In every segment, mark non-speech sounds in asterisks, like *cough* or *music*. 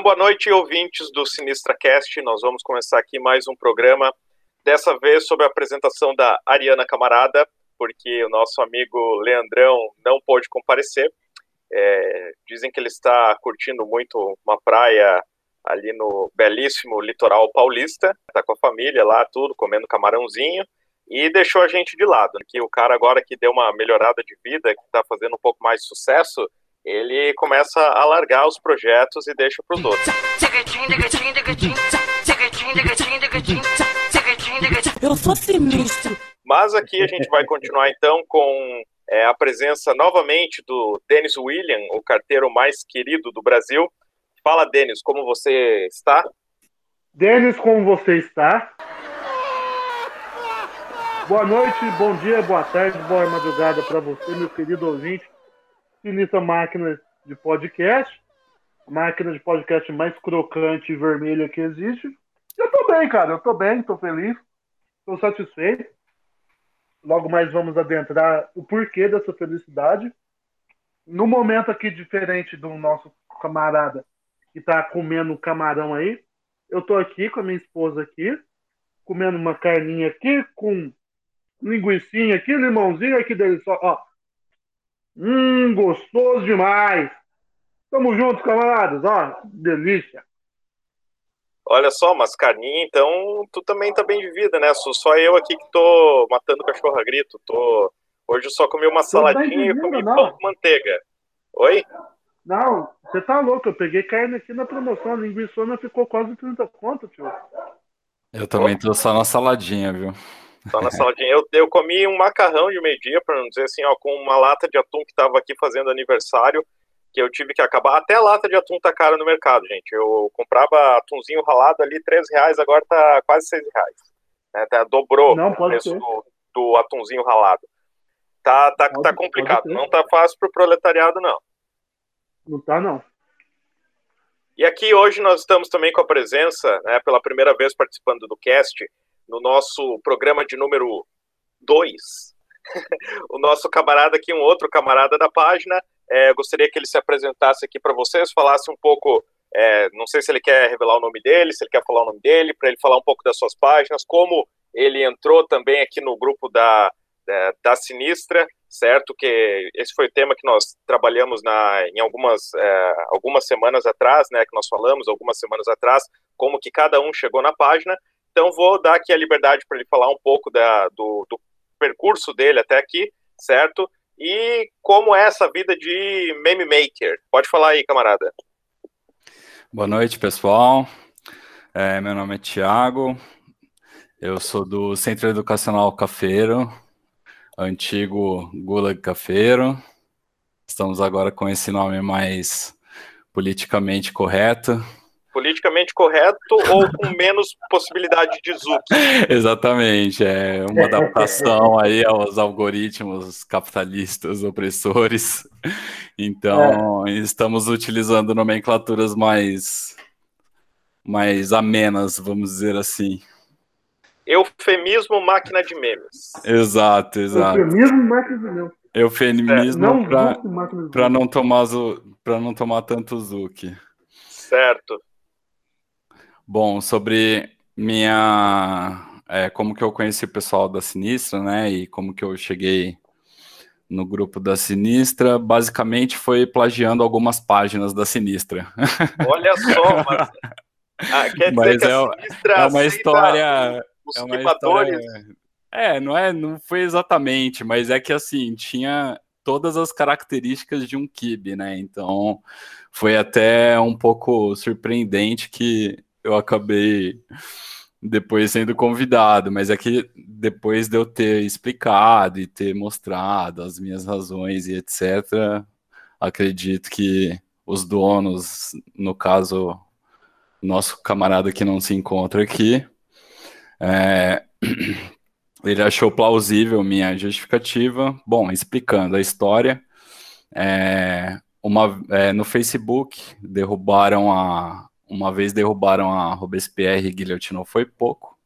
Então, boa noite, ouvintes do SinistraCast. Nós vamos começar aqui mais um programa, dessa vez sobre a apresentação da Ariana Camarada, porque o nosso amigo Leandrão não pôde comparecer. É, dizem que ele está curtindo muito uma praia ali no belíssimo litoral paulista, está com a família lá, tudo, comendo camarãozinho, e deixou a gente de lado. Que o cara agora que deu uma melhorada de vida, que está fazendo um pouco mais sucesso, ele começa a largar os projetos e deixa para os outros. Eu sou sinistro. Mas aqui a gente vai continuar então com é, a presença novamente do Denis William, o carteiro mais querido do Brasil. Fala, Denis, como você está? Denis, como você está? Boa noite, bom dia, boa tarde, boa madrugada para você, meu querido ouvinte. Sinistra máquina de podcast, máquina de podcast mais crocante e vermelha que existe. Eu tô bem, cara, eu tô bem, tô feliz, tô satisfeito. Logo mais vamos adentrar o porquê dessa felicidade. No momento aqui diferente do nosso camarada que tá comendo camarão aí, eu tô aqui com a minha esposa aqui, comendo uma carninha aqui com linguiçinha aqui, limãozinho aqui delicioso. Ó. Hum, gostoso demais. Tamo juntos, camaradas. Ó, delícia. Olha só, mas carninha, então tu também tá bem de vida, né? Sou só eu aqui que tô matando cachorro a grito. Tô... Hoje eu só comi uma saladinha e comi não. pão com manteiga. Oi? Não, você tá louco. Eu peguei carne aqui na promoção. A linguiçona ficou quase 30 conto, tio. Eu também tô só na saladinha, viu? Só na saladinha. Eu, eu comi um macarrão de meio-dia, para não dizer assim, ó, com uma lata de atum que tava aqui fazendo aniversário que eu tive que acabar. Até a lata de atum tá cara no mercado, gente. Eu comprava atumzinho ralado ali, 3 reais, agora tá quase 6 reais. Né? Tá, dobrou não, o preço do, do, atumzinho ralado. Tá, tá, pode, tá complicado. Não tá fácil pro proletariado, não. Não tá, não. E aqui hoje nós estamos também com a presença, né, pela primeira vez participando do cast, no nosso programa de número 2, *laughs* o nosso camarada aqui, um outro camarada da página, é, gostaria que ele se apresentasse aqui para vocês, falasse um pouco, é, não sei se ele quer revelar o nome dele, se ele quer falar o nome dele, para ele falar um pouco das suas páginas, como ele entrou também aqui no grupo da, da, da Sinistra, certo? Que esse foi o tema que nós trabalhamos na, em algumas, é, algumas semanas atrás, né? Que nós falamos algumas semanas atrás, como que cada um chegou na página. Então vou dar aqui a liberdade para ele falar um pouco da, do, do percurso dele até aqui, certo? E como é essa vida de meme maker? Pode falar aí, camarada. Boa noite, pessoal. É, meu nome é Tiago. Eu sou do Centro Educacional Cafeiro, antigo Gulag Cafeiro. Estamos agora com esse nome mais politicamente correto, politicamente correto ou com menos possibilidade de zoom. *laughs* Exatamente, é uma adaptação aí aos algoritmos capitalistas opressores. Então, é. estamos utilizando nomenclaturas mais mais amenas, vamos dizer assim. Eufemismo máquina de memes. Exato, exato. Eufemismo máquina de memes. Eufemismo para não tomar para não tomar tanto Zuki. Certo. Bom, sobre minha. É, como que eu conheci o pessoal da Sinistra, né? E como que eu cheguei no grupo da Sinistra, basicamente foi plagiando algumas páginas da Sinistra. *laughs* Olha só, mas. Ah, quer dizer mas que é, a Sinistra é uma história. Os é uma história. É, não é, não foi exatamente, mas é que assim, tinha todas as características de um kibe, né? Então, foi até um pouco surpreendente que eu acabei depois sendo convidado, mas é que depois de eu ter explicado e ter mostrado as minhas razões e etc., acredito que os donos, no caso, nosso camarada que não se encontra aqui, é, *clears throat* ele achou plausível minha justificativa. Bom, explicando a história, é, uma, é, no Facebook derrubaram a, uma vez derrubaram a Robespierre e guilhotinou foi pouco.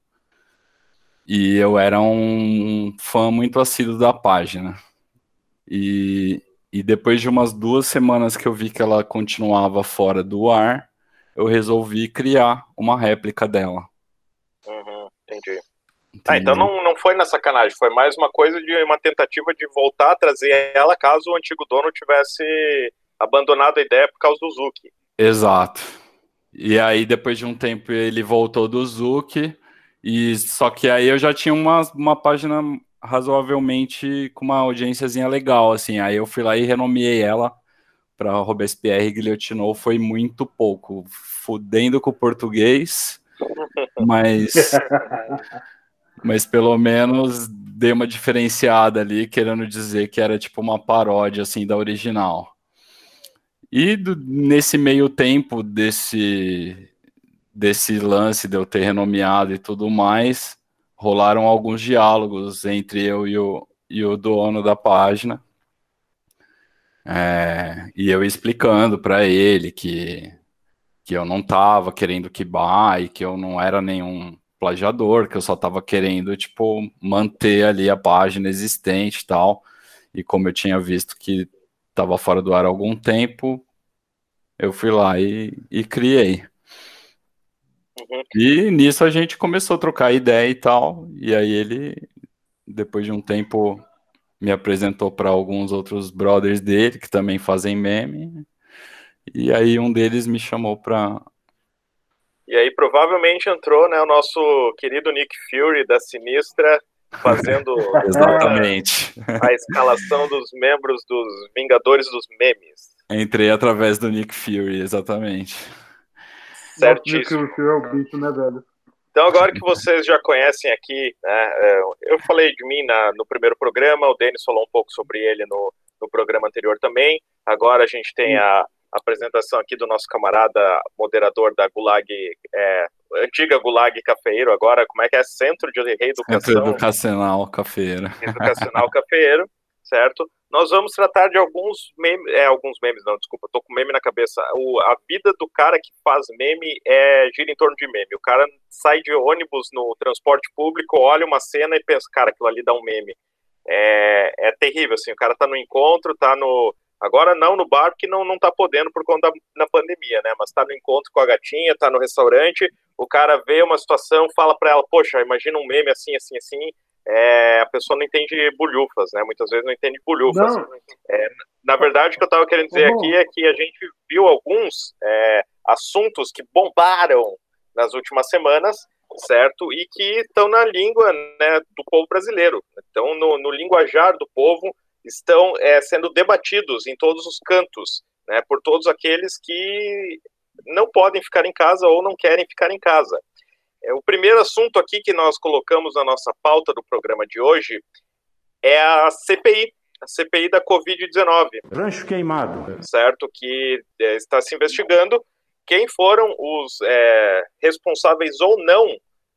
E eu era um fã muito assíduo da página. E, e depois de umas duas semanas que eu vi que ela continuava fora do ar, eu resolvi criar uma réplica dela. Uhum, entendi. Ah, então não, não foi na sacanagem, foi mais uma coisa de uma tentativa de voltar a trazer ela caso o antigo dono tivesse abandonado a ideia por causa do Zuki. Exato. E aí, depois de um tempo, ele voltou do Zuki, e só que aí eu já tinha uma, uma página razoavelmente com uma audiênciazinha legal, assim. Aí eu fui lá e renomeei ela para Robespierre Guilhotinou, foi muito pouco, fudendo com o português, *laughs* mas mas pelo menos dei uma diferenciada ali, querendo dizer que era tipo uma paródia assim da original. E do, nesse meio tempo desse desse lance de eu ter renomeado e tudo mais, rolaram alguns diálogos entre eu e o, e o dono da página. É, e eu explicando para ele que, que eu não estava querendo quibar e que eu não era nenhum plagiador, que eu só estava querendo, tipo, manter ali a página existente e tal. E como eu tinha visto que estava fora do ar há algum tempo, eu fui lá e, e criei. Uhum. E nisso a gente começou a trocar ideia e tal. E aí ele, depois de um tempo, me apresentou para alguns outros brothers dele que também fazem meme. E aí um deles me chamou para e aí provavelmente entrou, né, o nosso querido Nick Fury da Sinistra fazendo *laughs* exatamente a, a escalação dos membros dos Vingadores dos Memes. Entrei através do Nick Fury, exatamente. Certíssimo. Nick Fury é o bicho, né, velho? Então, agora que vocês já conhecem aqui, né, é, eu falei de mim na, no primeiro programa, o Denis falou um pouco sobre ele no, no programa anterior também. Agora a gente tem a, apresentação aqui do nosso camarada moderador da Gulag, é, antiga Gulag Cafeiro, agora como é que é? Centro de Reeducação. Centro Educacional Cafeiro. Educacional *laughs* Cafeiro, certo? Nós vamos tratar de alguns memes, é, alguns memes não, desculpa, tô com meme na cabeça. O, a vida do cara que faz meme é gira em torno de meme. O cara sai de ônibus no transporte público, olha uma cena e pensa, cara, aquilo ali dá um meme. É, é terrível, assim, o cara tá no encontro, tá no Agora não no bar, porque não, não tá podendo por conta da, pandemia, né? Mas tá no encontro com a gatinha, tá no restaurante, o cara vê uma situação, fala para ela, poxa, imagina um meme assim, assim, assim. É, a pessoa não entende bolhufas, né? Muitas vezes não entende bolhufas. É, na verdade, o que eu estava querendo dizer aqui é que a gente viu alguns é, assuntos que bombaram nas últimas semanas, certo? E que estão na língua né, do povo brasileiro. Então, no, no linguajar do povo, estão é, sendo debatidos em todos os cantos, né, por todos aqueles que não podem ficar em casa ou não querem ficar em casa. É, o primeiro assunto aqui que nós colocamos na nossa pauta do programa de hoje é a CPI, a CPI da Covid-19. Rancho queimado. Certo, que é, está se investigando quem foram os é, responsáveis ou não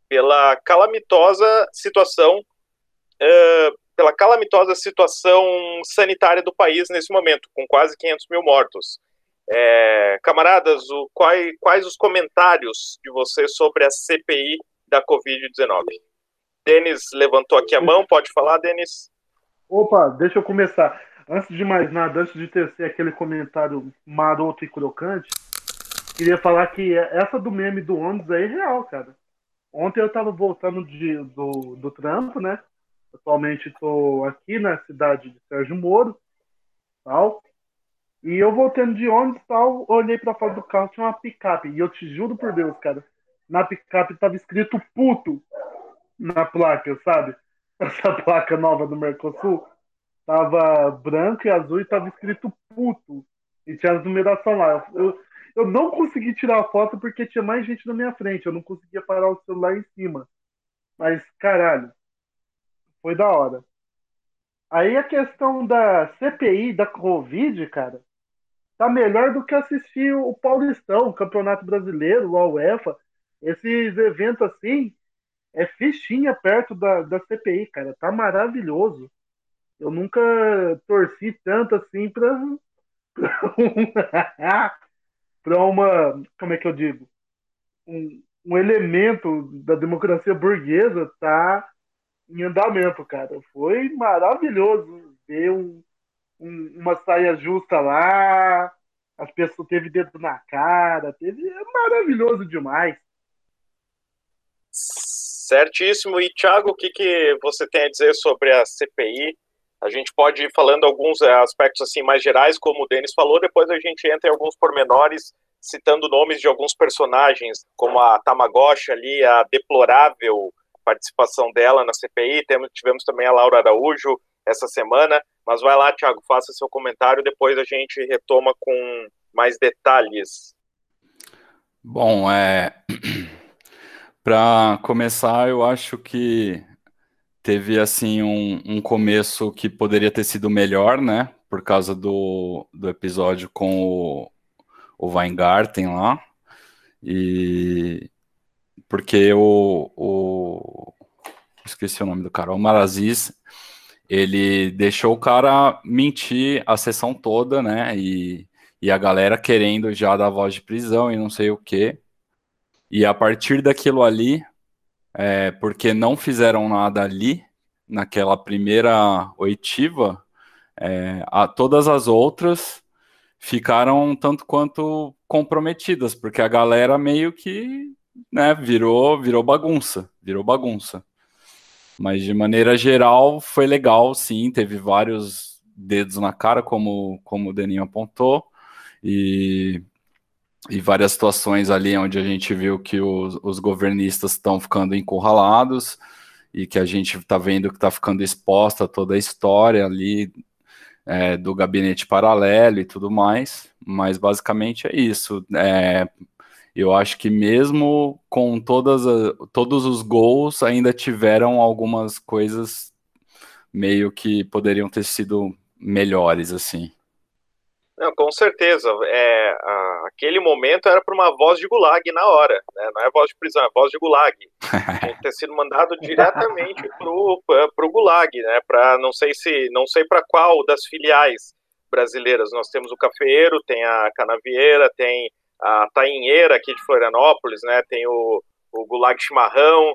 pela calamitosa situação uh, pela calamitosa situação sanitária do país nesse momento, com quase 500 mil mortos. É, camaradas, o, quais, quais os comentários de vocês sobre a CPI da Covid-19? Denis levantou aqui a mão, pode falar, Denis? Opa, deixa eu começar. Antes de mais nada, antes de tecer aquele comentário maroto e crocante, queria falar que essa do meme do ônibus aí é real, cara. Ontem eu tava voltando de, do, do trampo, né? Atualmente estou aqui na cidade de Sérgio Moro, tal. E eu voltando de ônibus, tal, olhei para fora do carro, tinha uma picape. E eu te juro por Deus, cara, na picape tava escrito puto na placa, sabe? *laughs* Essa placa nova do Mercosul tava branca e azul e tava escrito puto. E tinha as numeração lá. Eu, eu não consegui tirar a foto porque tinha mais gente na minha frente. Eu não conseguia parar o celular em cima. Mas, caralho, foi da hora. Aí a questão da CPI, da Covid, cara, tá melhor do que assistir o Paulistão, o Campeonato Brasileiro, a UEFA. Esses eventos assim, é fichinha perto da, da CPI, cara. Tá maravilhoso. Eu nunca torci tanto assim pra, *laughs* pra uma. Como é que eu digo? Um, um elemento da democracia burguesa tá em andamento, cara. Foi maravilhoso ver um, um, uma saia justa lá, as pessoas teve dedo na cara, teve é maravilhoso demais. Certíssimo. E Thiago, o que, que você tem a dizer sobre a CPI? A gente pode ir falando alguns é, aspectos assim mais gerais, como o Denis falou, depois a gente entra em alguns pormenores, citando nomes de alguns personagens, como a Tamagotchi ali, a deplorável participação dela na CPI. Temos, tivemos também a Laura Araújo essa semana. Mas vai lá, Thiago, faça seu comentário, depois a gente retoma com mais detalhes. Bom, é. *clears throat* Para começar, eu acho que teve assim um, um, começo que poderia ter sido melhor, né? Por causa do, do episódio com o, o Weingarten lá. E porque o, o esqueci o nome do cara, o Maraziz, ele deixou o cara mentir a sessão toda, né? E, e a galera querendo já dar voz de prisão e não sei o quê. E a partir daquilo ali, é, porque não fizeram nada ali, naquela primeira oitiva, é, a, todas as outras ficaram tanto quanto comprometidas, porque a galera meio que né, virou, virou bagunça, virou bagunça. Mas de maneira geral foi legal, sim, teve vários dedos na cara, como, como o Deninho apontou, e, e várias situações ali onde a gente viu que os, os governistas estão ficando encurralados e que a gente está vendo que está ficando exposta toda a história ali é, do gabinete paralelo e tudo mais, mas basicamente é isso. É, eu acho que mesmo com todas a, todos os gols, ainda tiveram algumas coisas meio que poderiam ter sido melhores, assim. Não, com certeza. É, a, aquele momento era para uma voz de gulag na hora, né? não é voz de prisão, é voz de gulag. *laughs* Tinha que ter sido mandado diretamente para o gulag, né? Para não sei se não sei para qual das filiais brasileiras. Nós temos o Cafeiro, tem a Canavieira, tem a Tainheira aqui de Florianópolis, né? Tem o, o Gulag Chimarrão,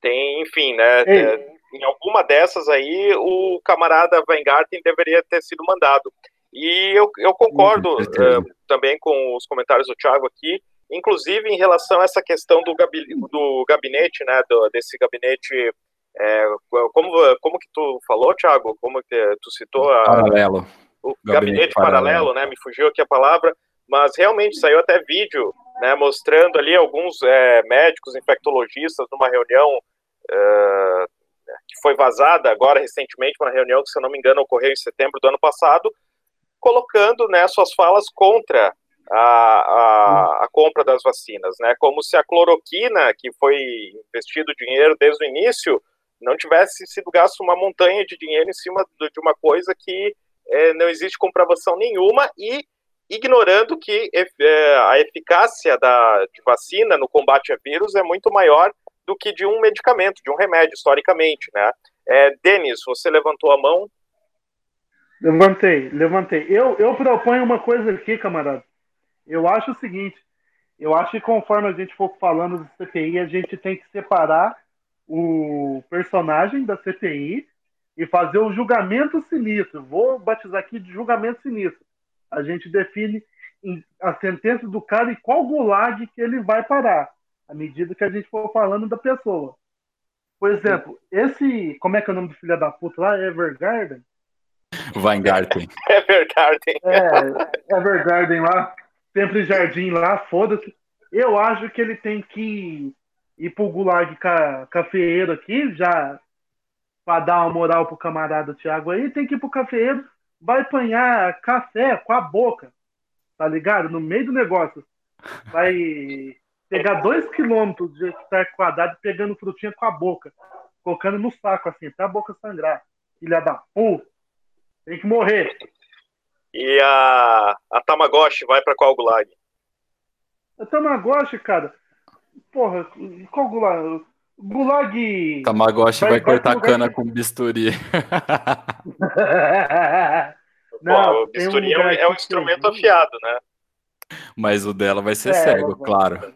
tem, enfim, né? É, em alguma dessas aí, o camarada Weingarten deveria ter sido mandado. E eu, eu concordo uh, também com os comentários do Thiago aqui, inclusive em relação a essa questão do, gabi, do gabinete, né? Do, desse gabinete. É, como, como que tu falou, Thiago? Como que tu citou? A, paralelo. O gabinete, gabinete paralelo, paralelo, né? Me fugiu aqui a palavra mas realmente saiu até vídeo né, mostrando ali alguns é, médicos infectologistas numa reunião é, que foi vazada agora recentemente, uma reunião que, se eu não me engano, ocorreu em setembro do ano passado, colocando né, suas falas contra a, a, a, compra das vacinas, né, como se a cloroquina, que foi investido dinheiro desde o início, não tivesse sido gasto uma montanha de dinheiro em cima de uma coisa que é, não existe comprovação nenhuma e ignorando que é, a eficácia da, de vacina no combate a vírus é muito maior do que de um medicamento, de um remédio, historicamente, né? É, Denis, você levantou a mão? Levantei, levantei. Eu, eu proponho uma coisa aqui, camarada. Eu acho o seguinte, eu acho que conforme a gente for falando do CPI, a gente tem que separar o personagem da CPI e fazer o julgamento sinistro. Vou batizar aqui de julgamento sinistro a gente define a sentença do cara e qual gulag que ele vai parar, à medida que a gente for falando da pessoa. Por exemplo, esse. Como é que é o nome do filho da puta lá? Evergarden? Weingarten. *laughs* Evergarden. É, Evergarden lá. Sempre jardim lá, foda-se. Eu acho que ele tem que ir pro gulag ca, cafeeiro aqui, já para dar uma moral pro camarada Thiago aí, tem que ir pro cafeeiro vai apanhar café com a boca, tá ligado? No meio do negócio. Vai pegar dois quilômetros de hectare quadrado pegando frutinha com a boca, colocando no saco assim, até a boca sangrar. Filha da puta. Tem que morrer. E a, a Tamagotchi vai para qual gulag? A Tamagotchi, cara. Porra, qual gulag? Gulag. Tamagotchi vai, vai cortar cana que... com bisturi. *laughs* Não, Pô, o bisturi um é, é um instrumento afiado, né? Mas o dela vai ser é, cego, claro.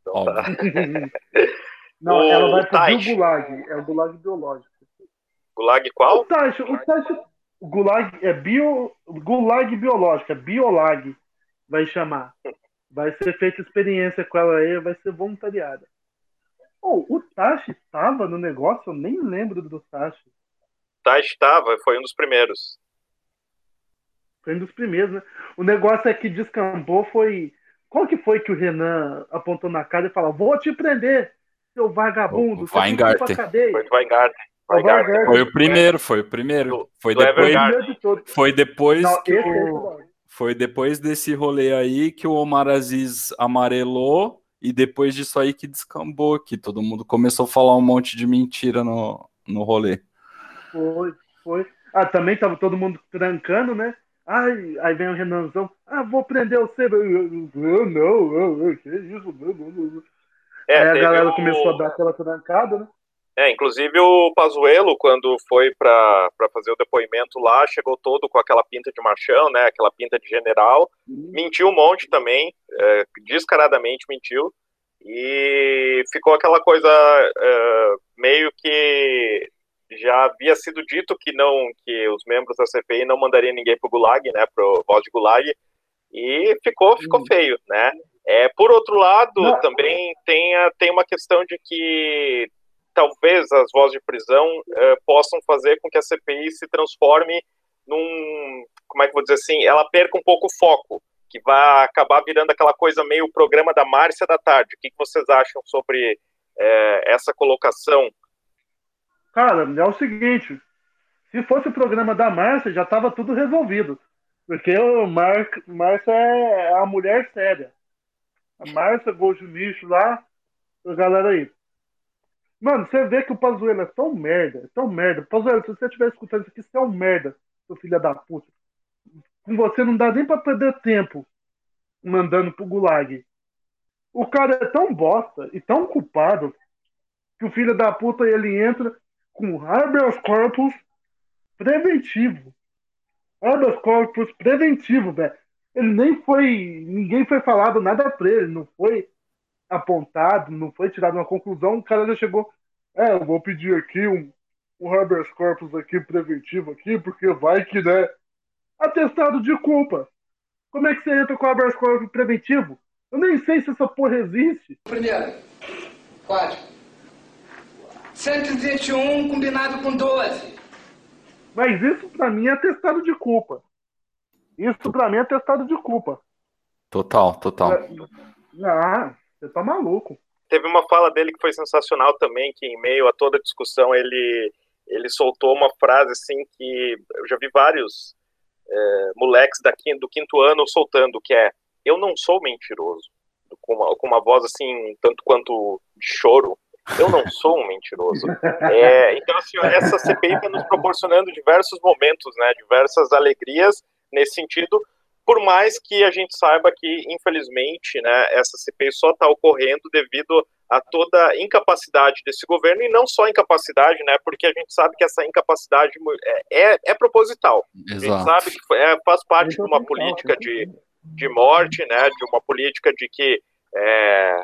Então, tá. *laughs* Não, o ela vai fazer o gulag. É o gulag biológico. Gulag qual? O Taish, o Taish, o gulag é bio, gulag biológico, é biolag. vai chamar. Vai ser feita experiência com ela aí, vai ser voluntariada. Oh, o Tashi estava no negócio? Eu nem lembro do Tashi. Tashi estava, foi um dos primeiros. Foi um dos primeiros, né? O negócio é que descambou foi. Qual que foi que o Renan apontou na cara e falou: Vou te prender, seu vagabundo. O Weingarten. Foi o Weingarten. Foi o primeiro, foi o primeiro. Foi depois, foi depois Não, que o, foi depois desse rolê aí que o Omar Aziz amarelou e depois disso aí que descambou, que todo mundo começou a falar um monte de mentira no, no rolê. Foi, foi. Ah, também tava todo mundo trancando, né? Ai, aí vem o Renanzão. Ah, vou prender o Seba. Não, não, não, que isso? Não, não, não. É, aí a galera o... começou a dar aquela trancada, né? É, inclusive o Pazuello, quando foi para fazer o depoimento lá, chegou todo com aquela pinta de marchão, né, aquela pinta de general, uhum. mentiu um monte também, é, descaradamente mentiu, e ficou aquela coisa é, meio que já havia sido dito que não que os membros da CPI não mandariam ninguém para o Gulag, né, para o voz de Gulag, e ficou ficou uhum. feio, né? É, por outro lado, não. também tem, a, tem uma questão de que talvez as vozes de prisão uh, possam fazer com que a CPI se transforme num, como é que vou dizer assim, ela perca um pouco o foco, que vai acabar virando aquela coisa meio programa da Márcia da tarde. O que, que vocês acham sobre uh, essa colocação? Cara, é o seguinte, se fosse o programa da Márcia, já estava tudo resolvido. Porque o Márcia é a mulher séria. A Márcia, Gojo lá, a galera aí. Mano, você vê que o Pazuello é tão merda, é tão merda. Pazuello, se você estiver escutando isso aqui, você é um merda, seu filho da puta. Com você não dá nem pra perder tempo mandando pro gulag. O cara é tão bosta e tão culpado que o filho da puta ele entra com habeas corpus preventivo. Habeas corpus preventivo, velho. Ele nem foi. Ninguém foi falado nada pra ele, não foi apontado, não foi tirado uma conclusão, o cara já chegou, é, eu vou pedir aqui um, um habeas corpus aqui preventivo aqui, porque vai que, né, atestado de culpa. Como é que você entra com habeas corpus preventivo? Eu nem sei se essa porra existe. Primeiro, código. 121 combinado com 12. Mas isso pra mim é atestado de culpa. Isso pra mim é atestado de culpa. Total, total. Ah, você tá maluco. Teve uma fala dele que foi sensacional também, que em meio a toda a discussão ele, ele soltou uma frase assim que eu já vi vários é, moleques daqui, do quinto ano soltando, que é eu não sou mentiroso. Com uma, com uma voz assim, tanto quanto de choro. Eu não sou um mentiroso. *laughs* É, então, assim, essa CPI está nos proporcionando diversos momentos, né, diversas alegrias nesse sentido, por mais que a gente saiba que, infelizmente, né, essa CPI só está ocorrendo devido a toda a incapacidade desse governo, e não só incapacidade, né, porque a gente sabe que essa incapacidade é, é, é proposital. Exato. A gente sabe que é, faz parte de uma política de, de morte, né, de uma política de que é,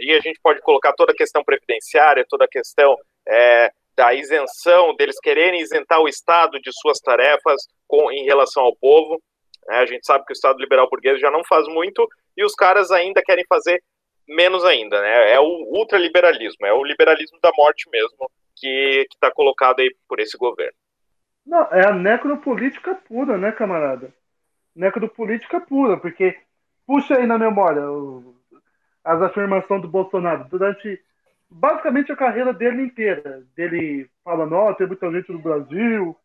e a gente pode colocar toda a questão previdenciária, toda a questão é, da isenção, deles quererem isentar o Estado de suas tarefas com, em relação ao povo. Né? A gente sabe que o Estado liberal burguês já não faz muito e os caras ainda querem fazer menos ainda. Né? É o ultraliberalismo, é o liberalismo da morte mesmo que está colocado aí por esse governo. Não, é a necropolítica pura, né, camarada? Necropolítica pura, porque puxa aí na memória as afirmações do Bolsonaro durante basicamente a carreira dele inteira. Dele falando, ó, oh, tem muita gente no Brasil,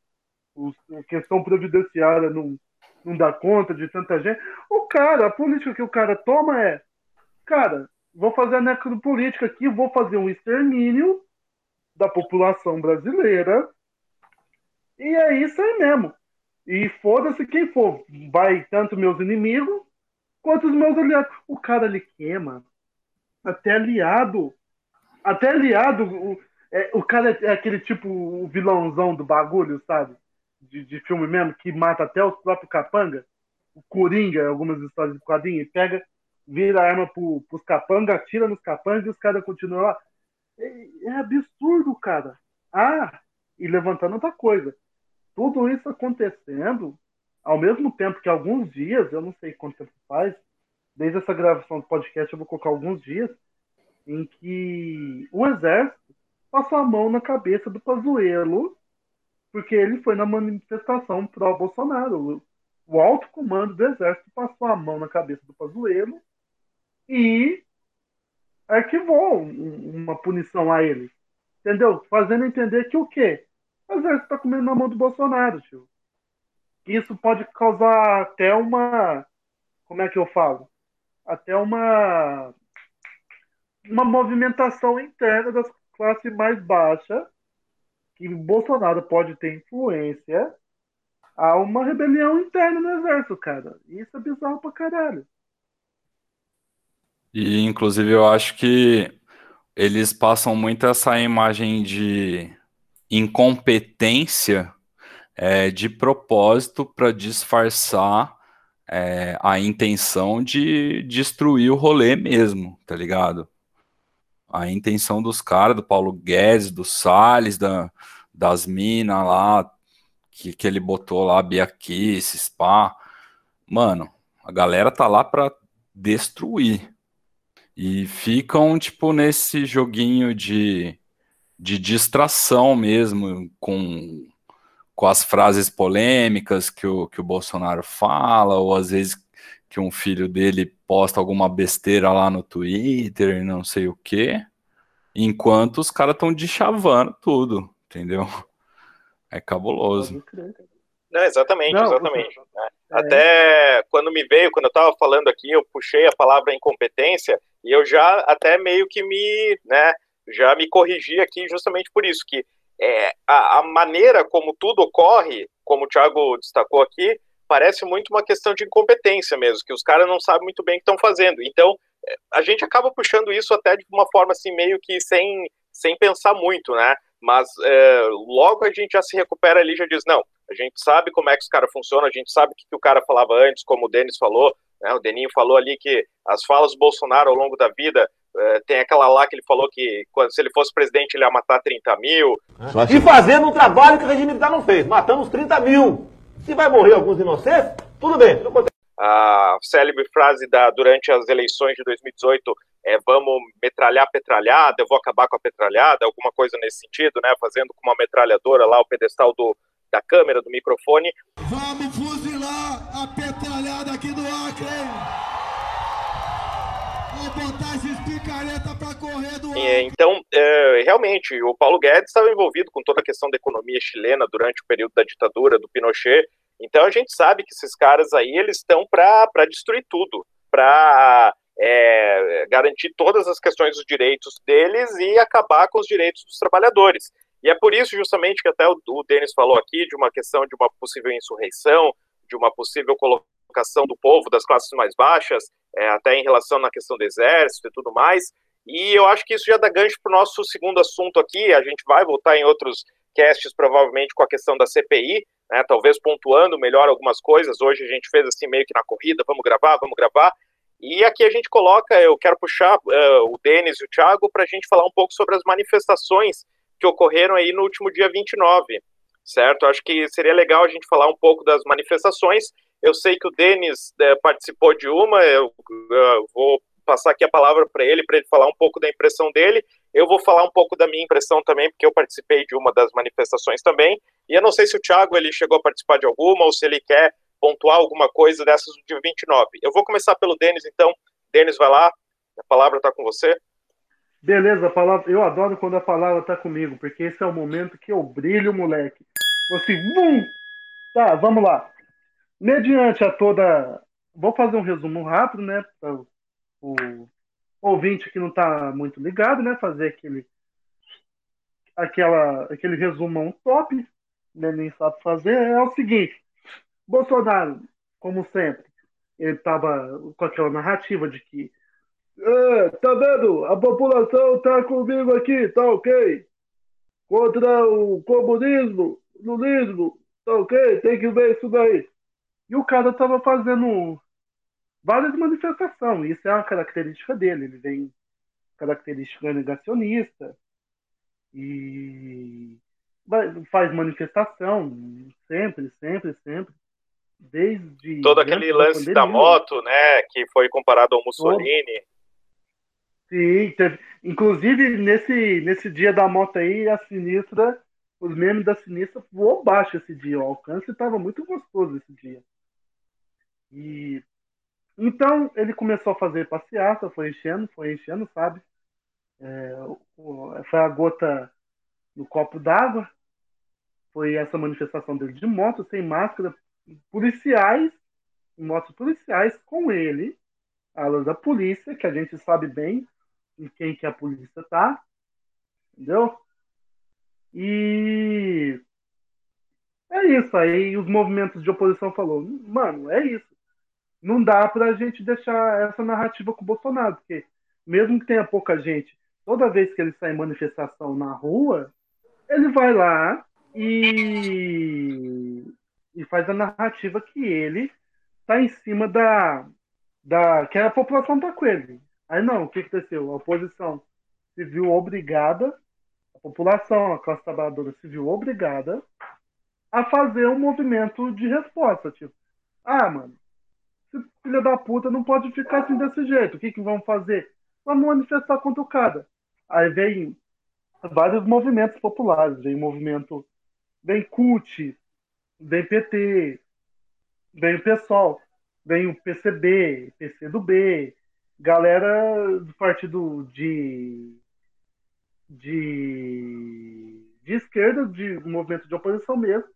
a questão previdenciária não, não dá conta de tanta gente. O cara, a política que o cara toma é, cara, vou fazer a necropolítica aqui, vou fazer um extermínio da população brasileira. E é isso aí mesmo. E foda-se quem for. Vai tanto meus inimigos quanto os meus aliados. O cara ele queima até aliado. Até aliado. O, é, o cara é aquele tipo o vilãozão do bagulho, sabe? De, de filme mesmo, que mata até os próprios capanga, o Coringa, algumas histórias de quadrinho, pega, vira a arma pro, pros capanga, atira nos capangas e os caras continuam lá. É, é, absurdo, cara. Ah, e levantando outra coisa. Tudo isso acontecendo ao mesmo tempo que alguns dias, eu não sei quanto tempo faz, desde essa gravação do podcast eu vou colocar alguns dias, em que o exército passou a mão na cabeça do Pazuello, porque ele foi na manifestação pró-Bolsonaro. O alto comando do exército passou a mão na cabeça do Pazuello e arquivou uma punição a ele. Entendeu? Fazendo entender que o quê? O exército está comendo na mão do Bolsonaro, tio. Isso pode causar até uma. Como é que eu falo? Até uma. Uma movimentação interna das classes mais baixas, que Bolsonaro pode ter influência a uma rebelião interna no exército, cara. Isso é bizarro pra caralho. E, inclusive, eu acho que eles passam muito essa imagem de incompetência é, de propósito para disfarçar é, a intenção de destruir o rolê mesmo, tá ligado? A intenção dos caras, do Paulo Guedes, do Salles, da, das minas lá, que, que ele botou lá, Bia Kiss, Spa. Mano, a galera tá lá pra destruir. E ficam, tipo, nesse joguinho de, de distração mesmo, com, com as frases polêmicas que o, que o Bolsonaro fala, ou às vezes que um filho dele posta alguma besteira lá no Twitter e não sei o quê, enquanto os caras estão deschavando tudo, entendeu? É cabuloso. Não, exatamente, não, exatamente. É. Até quando me veio, quando eu estava falando aqui, eu puxei a palavra incompetência e eu já até meio que me, né, já me corrigi aqui justamente por isso, que é, a, a maneira como tudo ocorre, como o Thiago destacou aqui, parece muito uma questão de incompetência mesmo, que os caras não sabem muito bem o que estão fazendo. Então, é, a gente acaba puxando isso até de uma forma assim, meio que sem, sem pensar muito, né? Mas é, logo a gente já se recupera ali já diz, não, a gente sabe como é que os caras funcionam, a gente sabe o que, que o cara falava antes, como o Denis falou, né, o Deninho falou ali que as falas do Bolsonaro ao longo da vida, é, tem aquela lá que ele falou que quando, se ele fosse presidente ele ia matar 30 mil. E fazendo um trabalho que o regime militar não fez, matando os 30 mil. Se vai morrer alguns inocentes, tudo bem. A célebre frase da, durante as eleições de 2018 é vamos metralhar a petralhada, eu vou acabar com a petralhada, alguma coisa nesse sentido, né? Fazendo com uma metralhadora lá o pedestal do, da câmera, do microfone. Vamos fuzilar a petralhada aqui do Acre! Então, é, realmente, o Paulo Guedes estava envolvido com toda a questão da economia chilena durante o período da ditadura do Pinochet. Então, a gente sabe que esses caras aí, eles estão para destruir tudo, para é, garantir todas as questões dos direitos deles e acabar com os direitos dos trabalhadores. E é por isso, justamente, que até o, o Denis falou aqui de uma questão de uma possível insurreição, de uma possível colocação do povo das classes mais baixas, é, até em relação na questão do exército e tudo mais. E eu acho que isso já dá gancho para o nosso segundo assunto aqui. A gente vai voltar em outros casts, provavelmente, com a questão da CPI, né, talvez pontuando melhor algumas coisas. Hoje a gente fez assim meio que na corrida, vamos gravar, vamos gravar. E aqui a gente coloca, eu quero puxar uh, o Denis e o Thiago para a gente falar um pouco sobre as manifestações que ocorreram aí no último dia 29, certo? Acho que seria legal a gente falar um pouco das manifestações. Eu sei que o Denis uh, participou de uma, eu uh, vou passar aqui a palavra para ele, para ele falar um pouco da impressão dele. Eu vou falar um pouco da minha impressão também, porque eu participei de uma das manifestações também. E eu não sei se o Thiago ele chegou a participar de alguma ou se ele quer pontuar alguma coisa dessas do dia 29. Eu vou começar pelo Denis, então. Denis, vai lá. A palavra está com você. Beleza, palavra, eu adoro quando a palavra está comigo, porque esse é o momento que eu brilho, moleque. Assim, bum! Tá, vamos lá. Mediante a toda. Vou fazer um resumo rápido, né? Para ouvinte que não está muito ligado, né? Fazer aquele, aquela, aquele resumão top, né? nem sabe fazer. É o seguinte: Bolsonaro, como sempre, ele estava com aquela narrativa de que é, tá vendo? A população tá comigo aqui, tá ok? Contra o comunismo, lulismo, tá ok? Tem que ver isso daí. E o cara tava fazendo várias manifestações. Isso é uma característica dele. Ele vem característica negacionista e faz manifestação sempre, sempre, sempre. desde. Todo aquele lance da pandemia. moto, né, que foi comparado ao Mussolini. Sim, teve. Inclusive, nesse, nesse dia da moto aí, a sinistra, os memes da sinistra voou baixo esse dia. O alcance estava muito gostoso esse dia. E então ele começou a fazer passeata, foi enchendo, foi enchendo, sabe? É, foi a gota no copo d'água. Foi essa manifestação dele de moto, sem máscara, policiais, motos policiais com ele, alas da polícia, que a gente sabe bem em quem que a polícia tá, entendeu? E é isso aí, os movimentos de oposição falou, mano, é isso. Não dá pra gente deixar essa narrativa com o Bolsonaro, porque mesmo que tenha pouca gente, toda vez que ele sai em manifestação na rua, ele vai lá e, e faz a narrativa que ele tá em cima da, da que a população tá com ele. Aí não, o que aconteceu? A oposição se viu obrigada, a população, a classe trabalhadora se viu obrigada a fazer um movimento de resposta, tipo, ah, mano, filho da puta não pode ficar assim desse jeito. O que que vamos fazer? Vamos manifestar contra o cara. Aí vem vários movimentos populares, vem movimento, vem CUT, vem PT, vem o PSOL, vem o PCB, PCdoB, galera do partido de de, de esquerda, de movimento de oposição mesmo,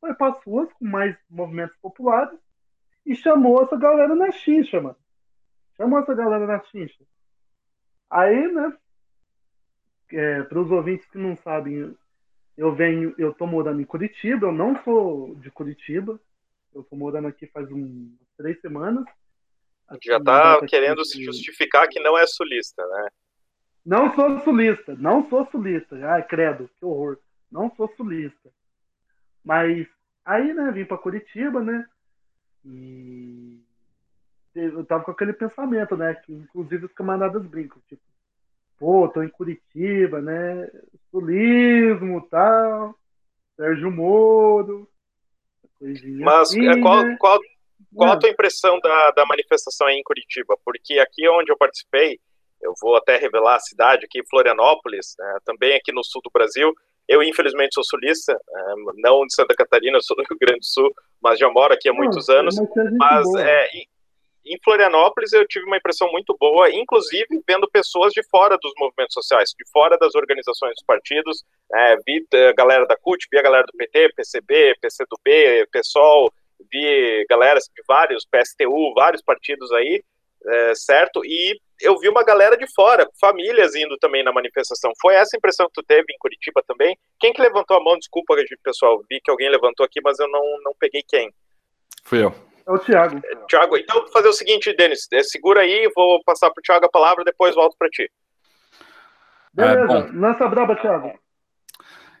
foi para as ruas com mais movimentos populares e chamou essa galera na xincha, mano. Chamou essa galera na xincha. Aí, né, é, para os ouvintes que não sabem, eu venho, eu tô morando em Curitiba, eu não sou de Curitiba, eu tô morando aqui faz um, três semanas. Já tá querendo que- se justificar que não é sulista, né? Não sou sulista, não sou sulista. Ai, credo, que horror. Não sou sulista. Mas aí, né, vim pra Curitiba, né? E eu tava com aquele pensamento, né? Que inclusive os camaradas brincam, tipo, pô, tô em Curitiba, né? Sulismo tal, Sérgio Moro, Mas assim, é, qual, né? qual, qual a É. tua impressão da, da manifestação aí em Curitiba? Porque aqui onde eu participei, eu vou até revelar a cidade aqui, Florianópolis, né, também aqui no sul do Brasil. Eu, infelizmente, sou sulista, é, não de Santa Catarina, sou do Rio Grande do Sul, mas já moro aqui há muitos Não, anos. mas é Mas é, em- em Florianópolis eu tive uma impressão muito boa, inclusive vendo pessoas de fora dos movimentos sociais, de fora das organizações dos partidos. É, vi a galera da CUT, vi a galera do PT, PCB, PCdoB, PSOL, vi galera de vários, PSTU, vários partidos aí, é, certo? E eu vi uma galera de fora, famílias indo também na manifestação. Foi essa impressão que tu teve em Curitiba também? Quem que levantou a mão? Desculpa, pessoal, vi que alguém levantou aqui, mas eu não, não peguei quem. Fui eu. É o Thiago. Tiago, então vou fazer o seguinte, Denis, é, segura aí, vou passar pro Thiago a palavra, depois volto para ti. Beleza, É, bom. lança braba, Thiago.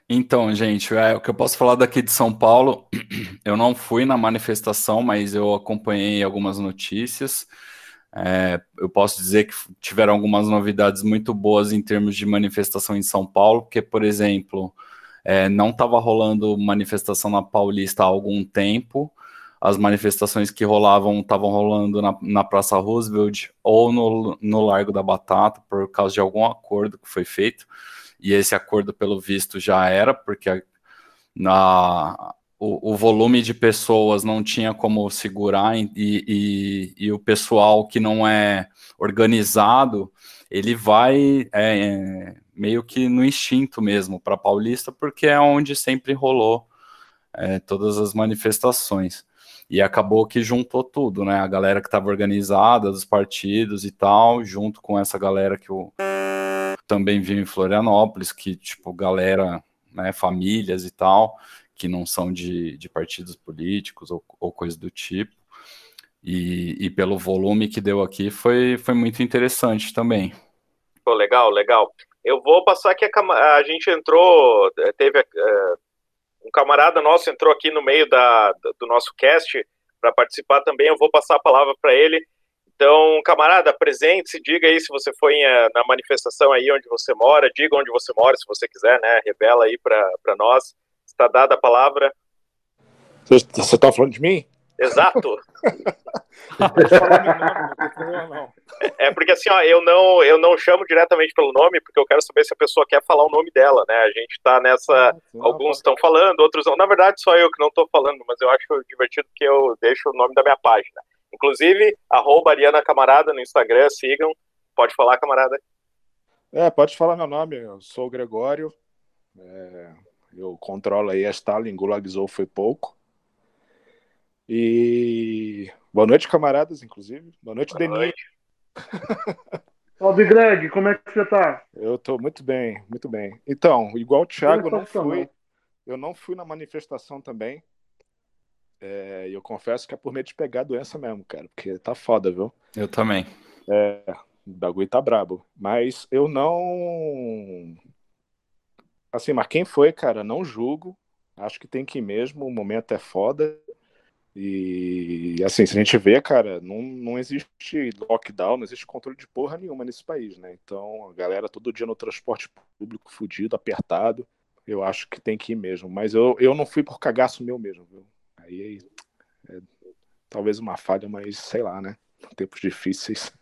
Então, gente, é, o que eu posso falar daqui de São Paulo, *clears throat* eu não fui na manifestação, mas eu acompanhei algumas notícias. É, eu posso dizer que tiveram algumas novidades muito boas em termos de manifestação em São Paulo, porque, por exemplo, é, não estava rolando manifestação na Paulista há algum tempo. As manifestações que rolavam estavam rolando na, na Praça Roosevelt ou no, no Largo da Batata, por causa de algum acordo que foi feito e esse acordo, pelo visto, já era, porque a- na, o, o volume de pessoas não tinha como segurar e, e, e o pessoal que não é organizado, ele vai é, meio que no instinto mesmo para Paulista, porque é onde sempre rolou é, todas as manifestações. E acabou que juntou tudo, né? A galera que estava organizada, dos partidos e tal, junto com essa galera que o, também viu em Florianópolis, que, tipo, galera, né, famílias e tal, que não são de, de partidos políticos ou, ou coisa do tipo. E, e pelo volume que deu aqui, foi, foi muito interessante também. Pô, legal, legal. Eu vou passar aqui a, a gente entrou, eh, teve eh, um camarada nosso entrou aqui no meio da, do nosso cast para participar também. Eu vou passar a palavra para ele. Então, camarada, presente-se, diga aí se você foi eh, na manifestação aí onde você mora, diga onde você mora, se você quiser, né? Revela aí para nós. Está dada a palavra. Você está falando de mim? Exato. *laughs* É porque assim, ó, eu não, eu não chamo diretamente pelo nome, porque eu quero saber se a pessoa quer falar o nome dela, né? A gente tá nessa. Não, Alguns estão falando, outros não. Na verdade, só eu que não estou falando, mas eu acho divertido que eu deixo o nome da minha página. Inclusive, arroba Ariana Camarada no Instagram, sigam. Pode falar, camarada. É, pode falar meu nome, eu sou o Gregório. É, eu controlo aí a Stalin, Gulagzou foi pouco. E boa noite, camaradas, inclusive. Boa noite, Boa Denis. *laughs* Salve, Greg, como é que você tá? Eu tô muito bem, muito bem. Então, igual o Thiago, eu não fui. Eu não fui na manifestação também. É, e eu confesso que é por medo de pegar a doença mesmo, cara, porque tá foda, viu? Eu também. O bagulho tá brabo. Mas eu não. Assim, mas quem foi, cara, não julgo. Acho que tem que ir mesmo. O momento é foda. E assim, se a gente vê, cara, não, não existe lockdown, não existe controle de porra nenhuma nesse país, né? Então, a galera todo dia no transporte público fudido, apertado. Eu acho que tem que ir mesmo. Mas eu, eu não fui por cagaço meu mesmo, viu? Aí é, talvez uma falha, mas sei lá, né? Tempos difíceis.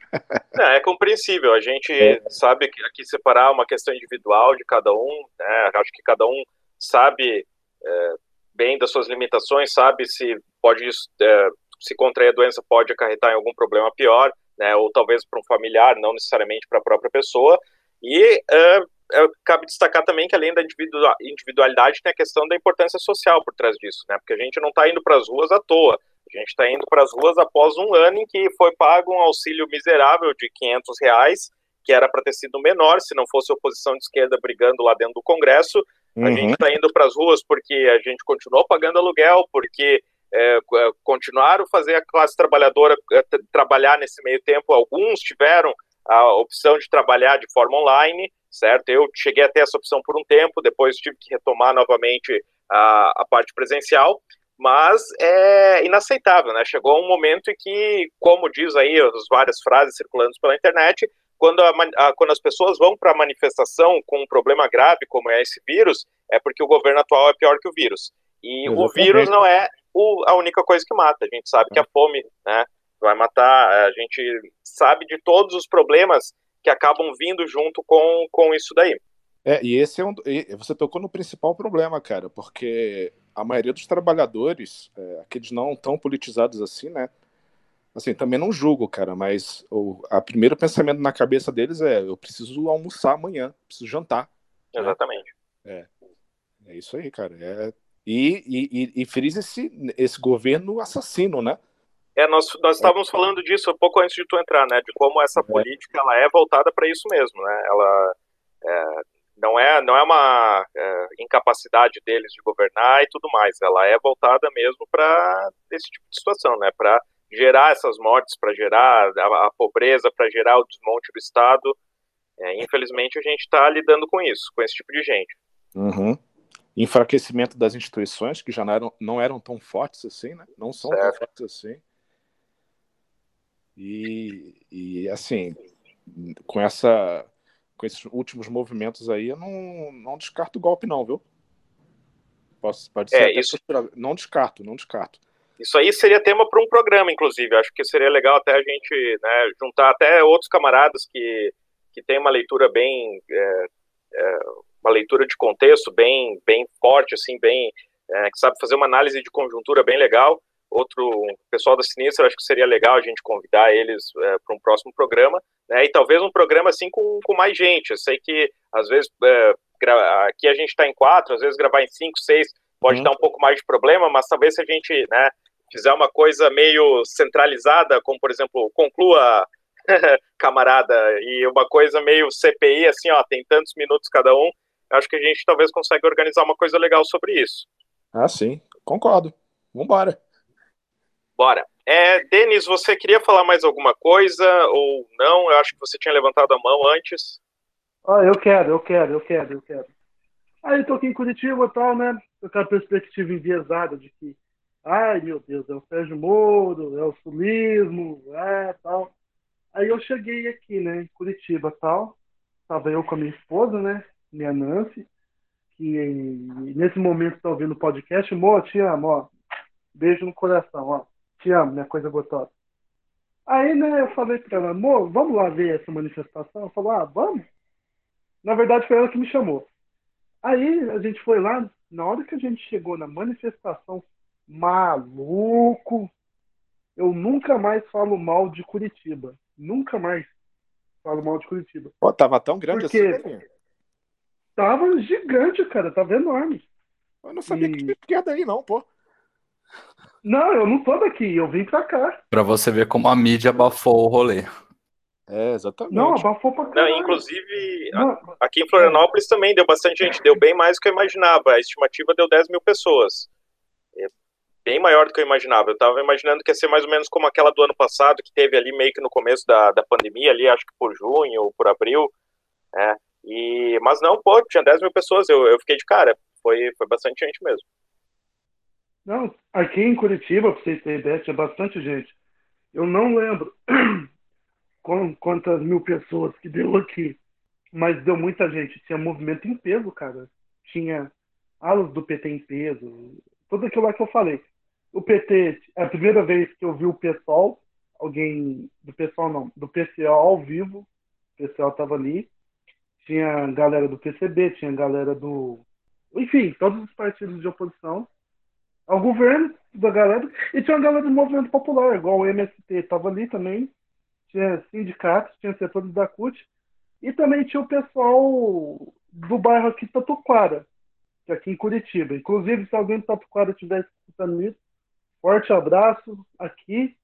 Não, é compreensível. A gente É. sabe que aqui separar uma questão individual de cada um, né? Acho que cada um sabe é, bem das suas limitações, sabe se pode é, se contrair a doença pode acarretar em algum problema pior, né? Ou talvez para um familiar, não necessariamente para a própria pessoa. E é, é, cabe destacar também que além da individua- individualidade tem a questão da importância social por trás disso, né? Porque a gente não está indo para as ruas à toa. A gente está indo para as ruas após um ano em que foi pago um auxílio miserável de 500 reais, que era para ter sido menor se não fosse a oposição de esquerda brigando lá dentro do Congresso. A Uhum. gente está indo para as ruas porque a gente continuou pagando aluguel, porque é, é, continuaram a fazer a classe trabalhadora é, tra- trabalhar nesse meio tempo. Alguns tiveram a opção de trabalhar de forma online, certo? Eu cheguei a ter essa opção por um tempo, depois tive que retomar novamente a, a parte presencial, mas é inaceitável, né? Chegou um momento em que, como diz aí as várias frases circulando pela internet, quando, a a- quando as pessoas vão para a manifestação com um problema grave como é esse vírus, é porque o governo atual é pior que o vírus. E o Exatamente. vírus não é o- a única coisa que mata. A gente sabe que a fome, né, vai matar. A gente sabe de todos os problemas que acabam vindo junto com, com isso daí. É, e esse é um. Você tocou no principal problema, cara, porque a maioria dos trabalhadores, é, aqueles não tão politizados assim, né? Assim, também não julgo, cara, mas o a primeiro pensamento na cabeça deles é: eu preciso almoçar amanhã, preciso jantar. Exatamente. É isso aí, cara. É... E, e, e, e frisa esse, esse governo assassino, né? É, nós, nós estávamos falando disso um pouco antes de tu entrar, né? De como essa política ela é voltada para isso mesmo, né? Ela é, não é não é uma é, incapacidade deles de governar e tudo mais. Ela é voltada mesmo para esse tipo de situação, né? Para gerar essas mortes, para gerar a, a pobreza, para gerar o desmonte do Estado. É, infelizmente a gente está lidando com isso, com esse tipo de gente. Uhum. Enfraquecimento das instituições, que já não eram, não eram tão fortes assim, né? Não são tão Certo. fortes assim. E, e assim, com essa com esses últimos movimentos aí, eu não, não descarto o golpe, não, viu? Posso, pode ser É, isso- Não descarto, não descarto. Isso aí seria tema para um programa, inclusive. Acho que seria legal até a gente né, juntar até outros camaradas que, que têm uma leitura bem. é, é, uma leitura de contexto bem, bem forte, assim, bem. é, que sabe fazer uma análise de conjuntura bem legal. Outro pessoal da Sinistra, acho que seria legal a gente convidar eles para um próximo programa, né? E talvez um programa assim com, com mais gente. Eu sei que às vezes é, aqui a gente está em quatro, às vezes gravar em cinco, seis pode Hum. dar um pouco mais de problema, mas talvez se a gente, né, fizer uma coisa meio centralizada, como por exemplo, conclua, *laughs* camarada, e uma coisa meio CPI, assim, ó, tem tantos minutos cada um, acho que a gente talvez consiga organizar uma coisa legal sobre isso. Ah, sim, concordo. Vambora. Bora. É, Denis, você queria falar mais alguma coisa ou não? Eu acho que você tinha levantado a mão antes. Ah, eu quero, eu quero, eu quero, eu quero. Aí eu tô aqui em Curitiba e tal, né? Com aquela perspectiva enviesada de que, ai meu Deus, é o Sérgio Moro, é o sulismo, é tal. Aí eu cheguei aqui, né, em Curitiba tal. Tava eu com a minha esposa, né? Minha Nancy, que nesse momento tá ouvindo o podcast. Mô, te amo, ó. Beijo no coração, ó. Te amo, minha coisa gostosa. Aí, né, eu falei pra ela, amor, vamos lá ver essa manifestação? Ela falou, ah, vamos. Na verdade, foi ela que me chamou. Aí a gente foi lá, na hora que a gente chegou na manifestação, maluco, eu nunca mais falo mal de Curitiba. Nunca mais falo mal de Curitiba. Pô, tava tão grande Porque- assim. Deninho? Tava gigante, cara, tava enorme. Eu não sabia E- que tinha daí, não, pô. Não, eu não tô daqui, eu vim pra cá. Pra você ver como a mídia abafou o rolê. É, exatamente. Não, abafou pra Não, caralho. inclusive, a- Não, aqui em Florianópolis também deu bastante gente, deu bem mais do que eu imaginava. A estimativa deu 10 mil pessoas. É bem maior do que eu imaginava. Eu estava imaginando que ia ser mais ou menos como aquela do ano passado, que teve ali meio que no começo da, da pandemia, ali acho que por junho ou por abril. né? E, mas não, pô, tinha 10 mil pessoas, eu, eu fiquei de cara. Foi, foi bastante gente mesmo. Não, aqui em Curitiba, pra vocês terem ideia, tinha bastante gente. Eu não lembro *clears throat* quantas mil pessoas que deu aqui, mas deu muita gente. Tinha movimento em peso, cara. Tinha alas do PT em peso, tudo aquilo lá que eu falei. O PT, é a primeira vez que eu vi o PSOL, alguém do PSOL não, do PCO ao vivo, o PCO tava ali. Tinha galera do PCB, tinha galera do. Enfim, todos os partidos de oposição ao governo da galera. E tinha uma galera do movimento popular, igual o MST estava ali também. Tinha sindicatos, tinha setores da CUT. E também tinha o pessoal do bairro aqui Tatuquara, que é aqui em Curitiba. Inclusive, se alguém de Tatuquara estiver escutando isso, forte abraço aqui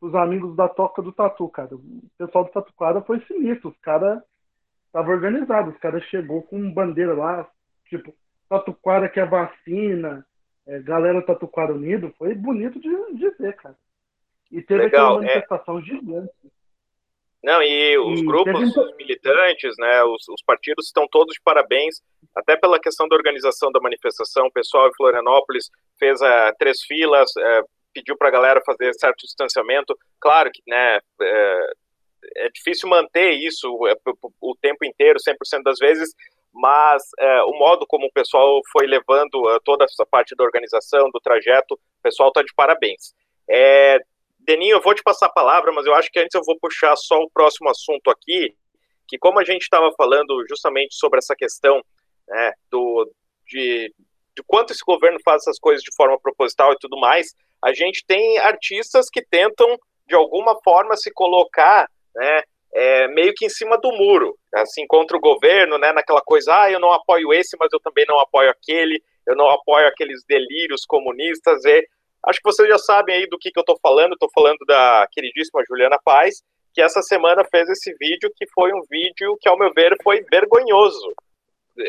os amigos da Toca do Tatu, cara. O pessoal do Tatuquara foi sinistro. Os caras estavam organizados. Os caras chegou com bandeira lá, tipo, Tatuquara que vacina, é, galera Tatuquara Unido, foi bonito de, de ver, cara. E teve Legal, aquela é. manifestação gigante. Não, e os E grupos, teve os militantes, né, os, os partidos estão todos de parabéns, até pela questão da organização da manifestação. O pessoal em Florianópolis fez eh, três filas, eh, pediu para a galera fazer certo distanciamento. Claro que né, é, é difícil manter isso é, o tempo inteiro, 100% das vezes, mas é, o modo como o pessoal foi levando eh, toda essa parte da organização, do trajeto, o pessoal está de parabéns. É, Deninho, eu vou te passar a palavra, mas eu acho que antes eu vou puxar só o próximo assunto aqui, que como a gente estava falando justamente sobre essa questão né, do, de, de quanto esse governo faz essas coisas de forma proposital e tudo mais, a gente tem artistas que tentam, de alguma forma, se colocar né, é, meio que em cima do muro, assim, contra o governo, né, naquela coisa, ah, eu não apoio esse, mas eu também não apoio aquele, eu não apoio aqueles delírios comunistas, e acho que vocês já sabem aí do que, que eu estou falando, estou falando da queridíssima Juliana Paz, que essa semana fez esse vídeo, que foi um vídeo que, ao meu ver, foi vergonhoso.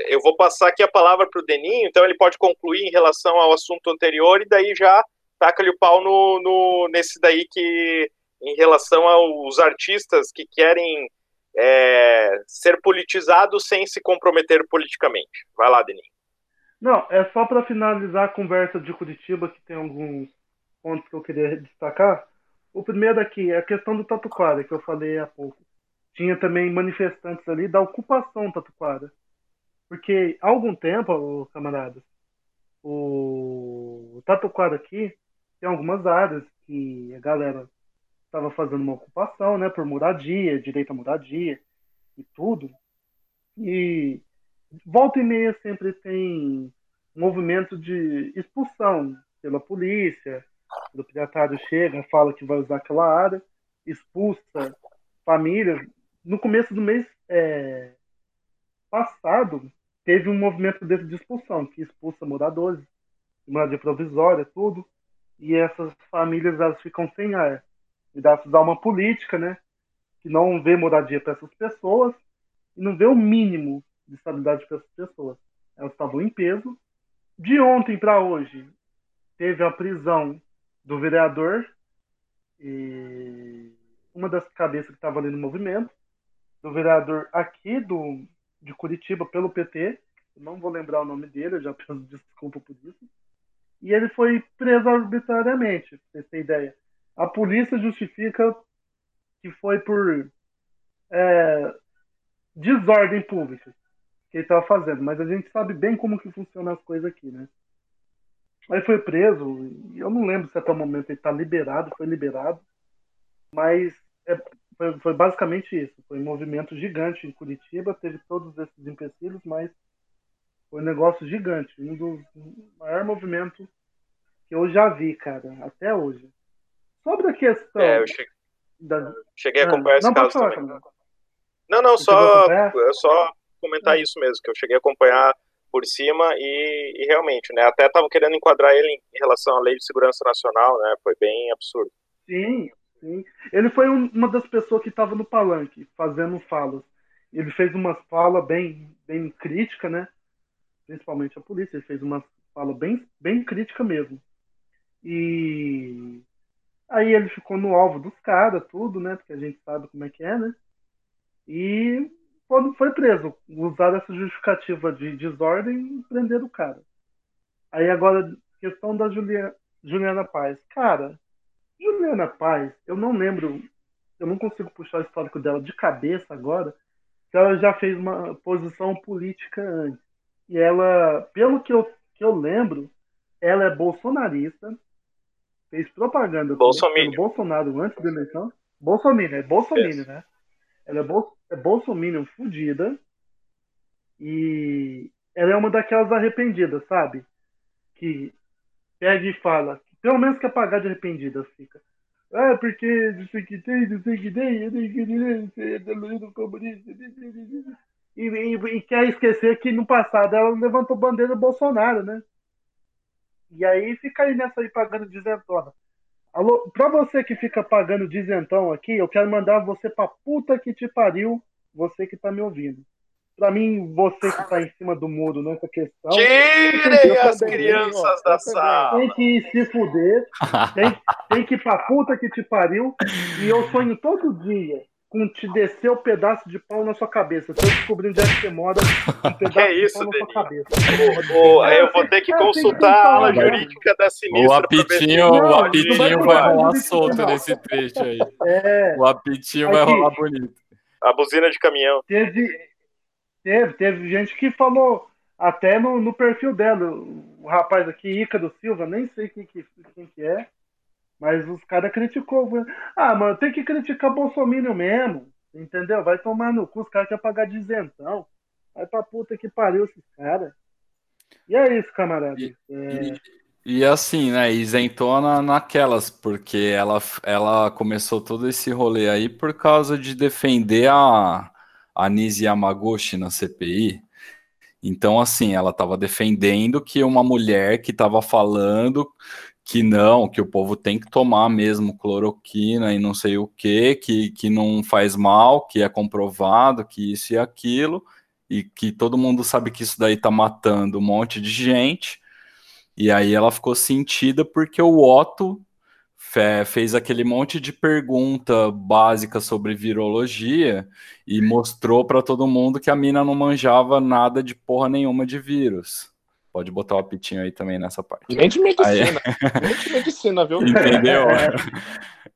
Eu vou passar aqui a palavra para o Deninho, então ele pode concluir em relação ao assunto anterior, e daí já taca-lhe o pau no, no, nesse daí que, em relação aos artistas que querem é, ser politizados sem se comprometer politicamente. Vai lá, Deninho. Não, é só para finalizar a conversa de Curitiba, que tem alguns pontos que eu queria destacar. O primeiro aqui é a questão do Tatuquara, que eu falei há pouco. Tinha também manifestantes ali da ocupação Tatuquara. Porque há algum tempo, camaradas, o Tatuquara aqui tem algumas áreas que a galera estava fazendo uma ocupação, né, por moradia, direito à moradia e tudo. E volta e meia sempre tem movimento de expulsão pela polícia, o piratário chega, fala que vai usar aquela área, expulsa famílias. No começo do mês é, passado, teve um movimento desse de expulsão, que expulsa moradores, moradia provisória, tudo, e essas famílias elas ficam sem ar. E dá usar uma política, né, que não vê moradia para essas pessoas e não vê o mínimo de estabilidade para essas pessoas. Elas estavam em peso. De ontem para hoje, teve a prisão do vereador e uma das cabeças que estava ali no movimento, do vereador aqui do, de Curitiba pelo PT, não vou lembrar o nome dele, eu já *laughs* peço desculpa por isso. E ele foi preso arbitrariamente, pra vocês terem ideia. A polícia justifica que foi por é, desordem pública que ele estava fazendo, mas a gente sabe bem como que funcionam as coisas aqui, né? Aí foi preso, e eu não lembro se até o momento ele está liberado, foi liberado, mas é, foi, foi basicamente isso. Foi um movimento gigante em Curitiba, teve todos esses empecilhos, mas foi um negócio gigante, um dos maiores movimentos que eu já vi, cara, até hoje. Sobre a questão. É, eu cheguei, da... cheguei a acompanhar esse não, caso falar, também. Não, não, só, é só comentar isso mesmo, que eu cheguei a acompanhar por cima e, e realmente, né, até estavam querendo enquadrar ele em, em relação à Lei de Segurança Nacional, né, foi bem absurdo. Sim, sim. Ele foi um- uma das pessoas que estava no palanque, fazendo falas. Ele fez uma fala bem, bem crítica, né? Principalmente a polícia. Ele fez uma fala bem, bem crítica mesmo. E aí ele ficou no alvo dos caras, tudo, né? Porque a gente sabe como é que é, né? E quando foi preso, usaram essa justificativa de desordem e prenderam o cara. Aí agora, questão da Julia, Juliana Paz. Cara, Juliana Paz, eu não lembro, eu não consigo puxar o histórico dela de cabeça agora, que ela já fez uma posição política antes. E ela, pelo que eu, que eu lembro, ela é bolsonarista, fez propaganda pelo Bolsonaro antes da eleição. Bolsonaro, é Bolsonaro, né? Ela é, bol, é Bolsominion fudida. E ela é uma daquelas arrependidas, sabe? Que pega e fala, pelo menos quer pagar de arrependida, fica. Ah, porque não sei que tem, não sei que tem, eu tenho que dizer, é comunista. E, e, e quer esquecer que no passado ela levantou bandeira do Bolsonaro, né? E aí fica aí nessa aí pagando dizentona. Alô, pra você que fica pagando dizentão aqui, eu quero mandar você pra puta que te pariu, você que tá me ouvindo. Pra mim, você que tá em cima do muro nessa questão, Tirem as também, crianças ó, da sala. tem que se fuder, *laughs* tem, tem que ir pra puta que te pariu, e eu sonho todo dia com te descer o pedaço de pau na sua cabeça. Se eu descobrir onde é que você mora, um *laughs* pedaço Que de isso, pau na sua cabeça. Eu vou ter que É, tem que consultar a né? jurídica da O sinistra. pra ver se- apitinho, Não, o não vai apitinho falar vai rolar solto não. nesse trecho aí. É, O apitinho vai Aqui. rolar bonito. A buzina de caminhão. teve, teve, teve gente que falou até no, no perfil dela, o rapaz aqui, Ícaro Silva, nem sei quem que, quem que é, mas os caras criticou. Ah, mano, tem que criticar Bolsonaro mesmo, entendeu? Vai tomar no cu, os caras querem pagar dizentão. Vai pra puta que pariu esses caras. E é isso, camarada. E- É, E assim, né, isentona naquelas, porque ela, ela começou todo esse rolê aí por causa de defender a, a Nise Yamaguchi na CPI. Então, assim, ela estava defendendo que uma mulher que estava falando que não, que o povo tem que tomar mesmo cloroquina e não sei o que, que, que não faz mal, que é comprovado, que isso e aquilo, e que todo mundo sabe que isso daí tá matando um monte de gente. E aí ela ficou sentida porque o Otto fe- fez aquele monte de pergunta básica sobre virologia e mostrou para todo mundo que a mina não manjava nada de porra nenhuma de vírus. Pode botar o apitinho aí também nessa parte. Nem de medicina. Nem de medicina, viu? *laughs* Entendeu?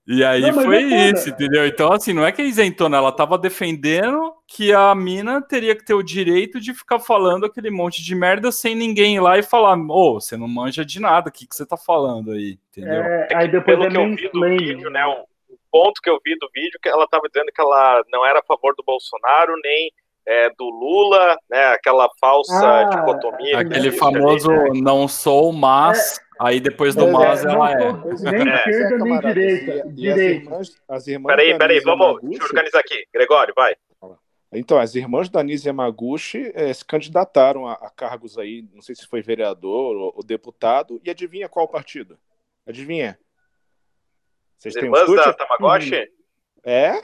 E aí Não, foi é isso, entendeu? Então, assim, não é que é isentona, ela tava defendendo que a mina teria que ter o direito de ficar falando aquele monte de merda sem ninguém ir lá e falar, ô, você não manja de nada, o que, que você tá falando aí? Entendeu? é, aí depois Pelo é que eu vi do vídeo, né? O ponto que eu vi do vídeo que ela estava dizendo que ela não era a favor do Bolsonaro nem é, do Lula, né? Aquela falsa Ah, dicotomia. que Aquele famoso ali, né? não sou, mas. Aí depois do É, mas ela é. nem É. esquerda nem direita. direita. as irmãs Peraí, peraí, vamos. Deixa eu organizar aqui. Gregório, vai. Então, as irmãs da Nise Yamaguchi eh, se candidataram a, a cargos aí, não sei se foi vereador ou, ou deputado, e adivinha qual partido? Adivinha? Vocês As têm um irmãs chute? da Tamagotchi? É?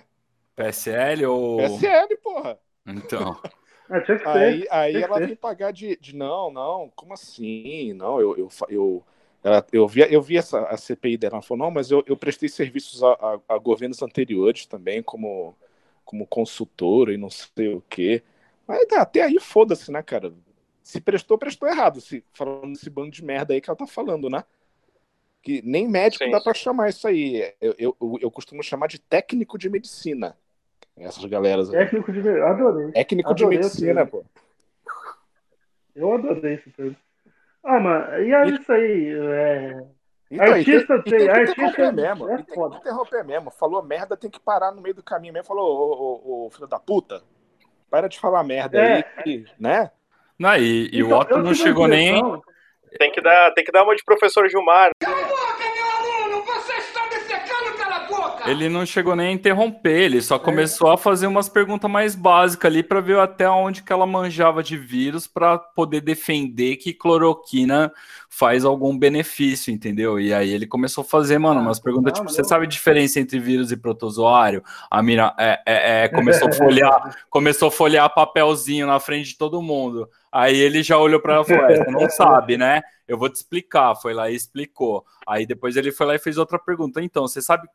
PSL ou. PSL, porra. Então. *laughs* Tinha que ser. Aí, aí Tem que ela ser. vem pagar de, de não, não, como assim? Não, eu, eu, eu, ela- eu, vi, eu vi essa, a CPI dela, ela falou, não, mas eu, eu prestei serviços a, a- a governos anteriores também, como, como consultora e não sei o quê. Mas tá, até aí foda-se, né, cara? Se prestou, prestou errado, se, falando esse bando de merda aí que ela tá falando, né? Que nem médico Sim, dá pra chamar isso aí. Eu, eu, eu costumo chamar de técnico de medicina. Essas galeras aí. Técnico de. Adorei. Técnico de Adorei o medicina, pô. Eu adorei esse termo. Ah, mano, e é isso aí. É... Então, Artista tem, e tem tem- que artista interromper mesmo. é tem que interromper mesmo. Falou merda, tem que parar no meio do caminho mesmo. Falou, ô, ô, ô, filho da puta, para de falar merda É. aí, que, né? Não, e, e o Então, Otto eu não chegou nem. Tem que dar, tem que dar uma de professor Gilmar. Cala a boca, meu aluno! Você está me secando, cala a boca! Ele não chegou nem a interromper, ele só começou a fazer umas perguntas mais básicas ali para ver até onde que ela manjava de vírus para poder defender que cloroquina faz algum benefício, entendeu? E aí ele começou a fazer, mano, umas perguntas não, tipo, você sabe a diferença entre vírus e protozoário? A mina é, é, é, começou a folhear, começou a folhear papelzinho na frente de todo mundo. Aí ele já olhou para ela e falou: "É, você não *laughs* sabe, né? Eu vou te explicar. Foi lá e explicou. Aí depois ele foi lá e fez outra pergunta. Então, você sabe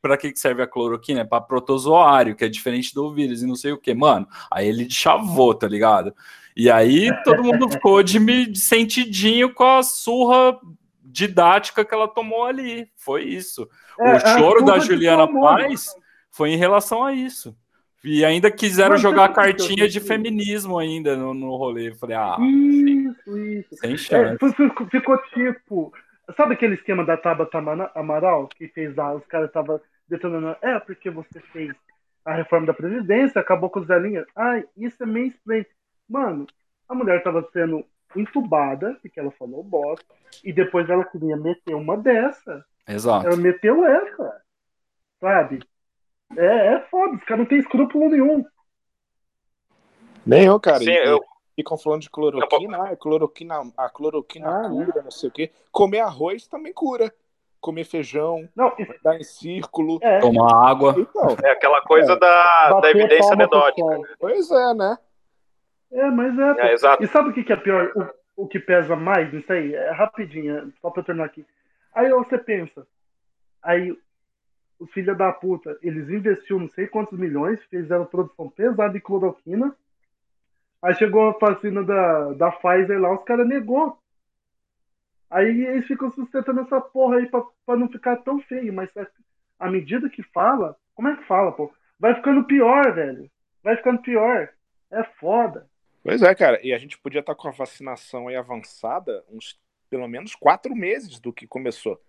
para que serve a cloroquina? É para protozoário, que é diferente do vírus e não sei o que, mano. Aí ele chavou, tá ligado? E aí todo mundo ficou de, me- de sentidinho com a surra didática que ela tomou ali. Foi isso. É, o choro da Juliana tomou, né? Paz foi em relação a isso. E ainda quiseram Mano, jogar cartinha de feminismo ainda no, no rolê. Eu falei, ah, Isso, isso. sem É, chance. foi- ficou tipo. Sabe aquele esquema da Tabata Amaral que fez lá? Os caras estavam detonando. É, porque você fez a reforma da Previdência, acabou com os velhinhos. Ai, isso é mansplain. Mano, a mulher estava sendo entubada, porque ela falou bosta, e depois ela queria meter uma dessa. Exato. Ela meteu essa. Sabe? É, é foda, os caras não tem escrúpulo nenhum. Nem eu, cara. Sim, e, eu- Ficam falando de cloroquina, ah, cloroquina, a cloroquina Ah, cura, não sei o quê. Comer arroz também cura. Comer feijão, Não, e- dar em círculo. é, Tomar água. Então, É aquela coisa É. da, da evidência anedótica. sol. pois é, né? É, mas é. É. E sabe o que, que é pior? O, o que pesa mais nisso aí? É rapidinho, é só pra eu terminar aqui. Aí você pensa, aí os filhos da puta, eles investiram não sei quantos milhões, fizeram produção pesada de cloroquina. Aí chegou a vacina da, da Pfizer lá, os caras negou. Aí eles ficam sustentando essa porra aí pra, pra não ficar tão feio, mas é- à medida que fala, como é que fala, pô? Vai ficando pior, velho. Vai ficando pior. É foda. Pois é, cara. E a gente podia estar com a vacinação aí avançada uns pelo menos quatro meses do que começou.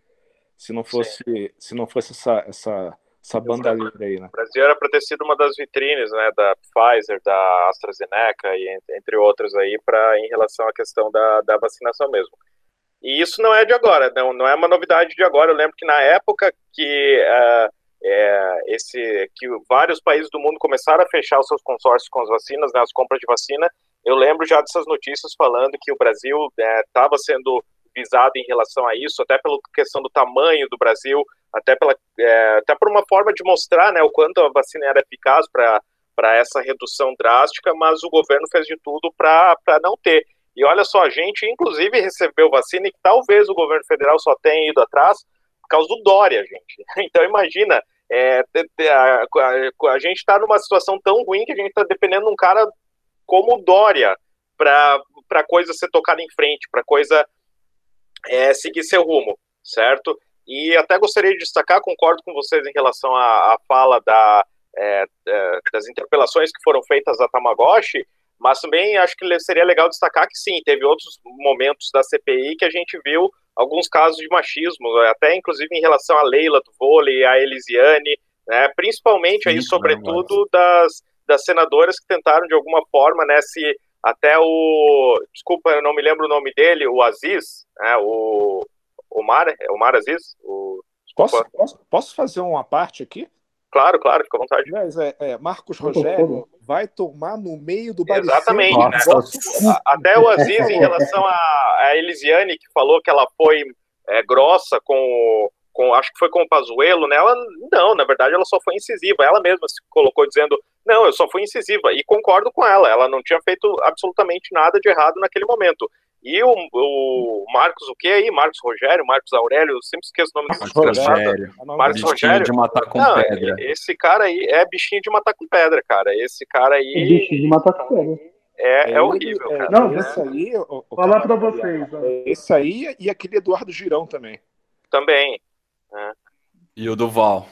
Se não fosse, se não fosse essa, essa, essa bandalheira aí, né? O Brasil era para ter sido uma das vitrines, né, da Pfizer, da AstraZeneca e en- entre outras aí, para em relação à questão da, da vacinação mesmo. E isso não é de agora, não, não é uma novidade de agora. Eu lembro que na época que ah, é, esse que vários países do mundo começaram a fechar os seus consórcios com as vacinas, né, as compras de vacina, eu lembro já dessas notícias falando que o Brasil estava sendo visado em relação a isso, até pela questão do tamanho do Brasil, até pela é, até por uma forma de mostrar né, o quanto a vacina era eficaz para essa redução drástica, mas o governo fez de tudo para não ter. E olha só, a gente inclusive recebeu vacina e talvez o governo federal só tenha ido atrás por causa do Dória, gente. *laughs* Então imagina, é, a, a, a, gente está numa situação tão ruim que a gente está dependendo de um cara como o Dória para coisa ser tocada em frente, para coisa é, seguir seu rumo, certo? E até gostaria de destacar, concordo com vocês em relação à, à fala da, é, é, das interpelações que foram feitas a Tamagotchi, mas também acho que seria legal destacar que sim, teve outros momentos da CPI que a gente viu alguns casos de machismo, até inclusive em relação à Leila do vôlei, a Elisiane, né, principalmente aí, sobretudo, das, das senadoras que tentaram de alguma forma, né, se até o, desculpa, eu não me lembro o nome dele, o Aziz, né, o Omar, é Omar Aziz? O, posso, posso, posso fazer uma parte aqui? Claro, claro, fica à vontade. Mas é, é, Marcos Rogério vai tomar no meio do baricê. Exatamente. Né? Até o Aziz, em relação a, a Elisiane, que falou que ela foi é, grossa com, com, acho que foi com o Pazuello, né? Ela, não, na verdade, ela só foi incisiva. Ela mesma se colocou dizendo, não, eu só fui incisiva. E concordo com ela, ela não tinha feito absolutamente nada de errado naquele momento. E o, o Marcos, o que aí? Marcos Rogério, Marcos Aurélio, eu sempre esqueço o nome desse Rogério. Marcos Rogério. de matar com não, pedra. Esse cara aí é bichinho de matar com pedra, cara. Esse cara aí. É bichinho de matar com pedra. É, é horrível, é, cara. Não, esse aí. O, o falar pra vocês. É esse aí e aquele Eduardo Girão também. Também. É. E o Duval.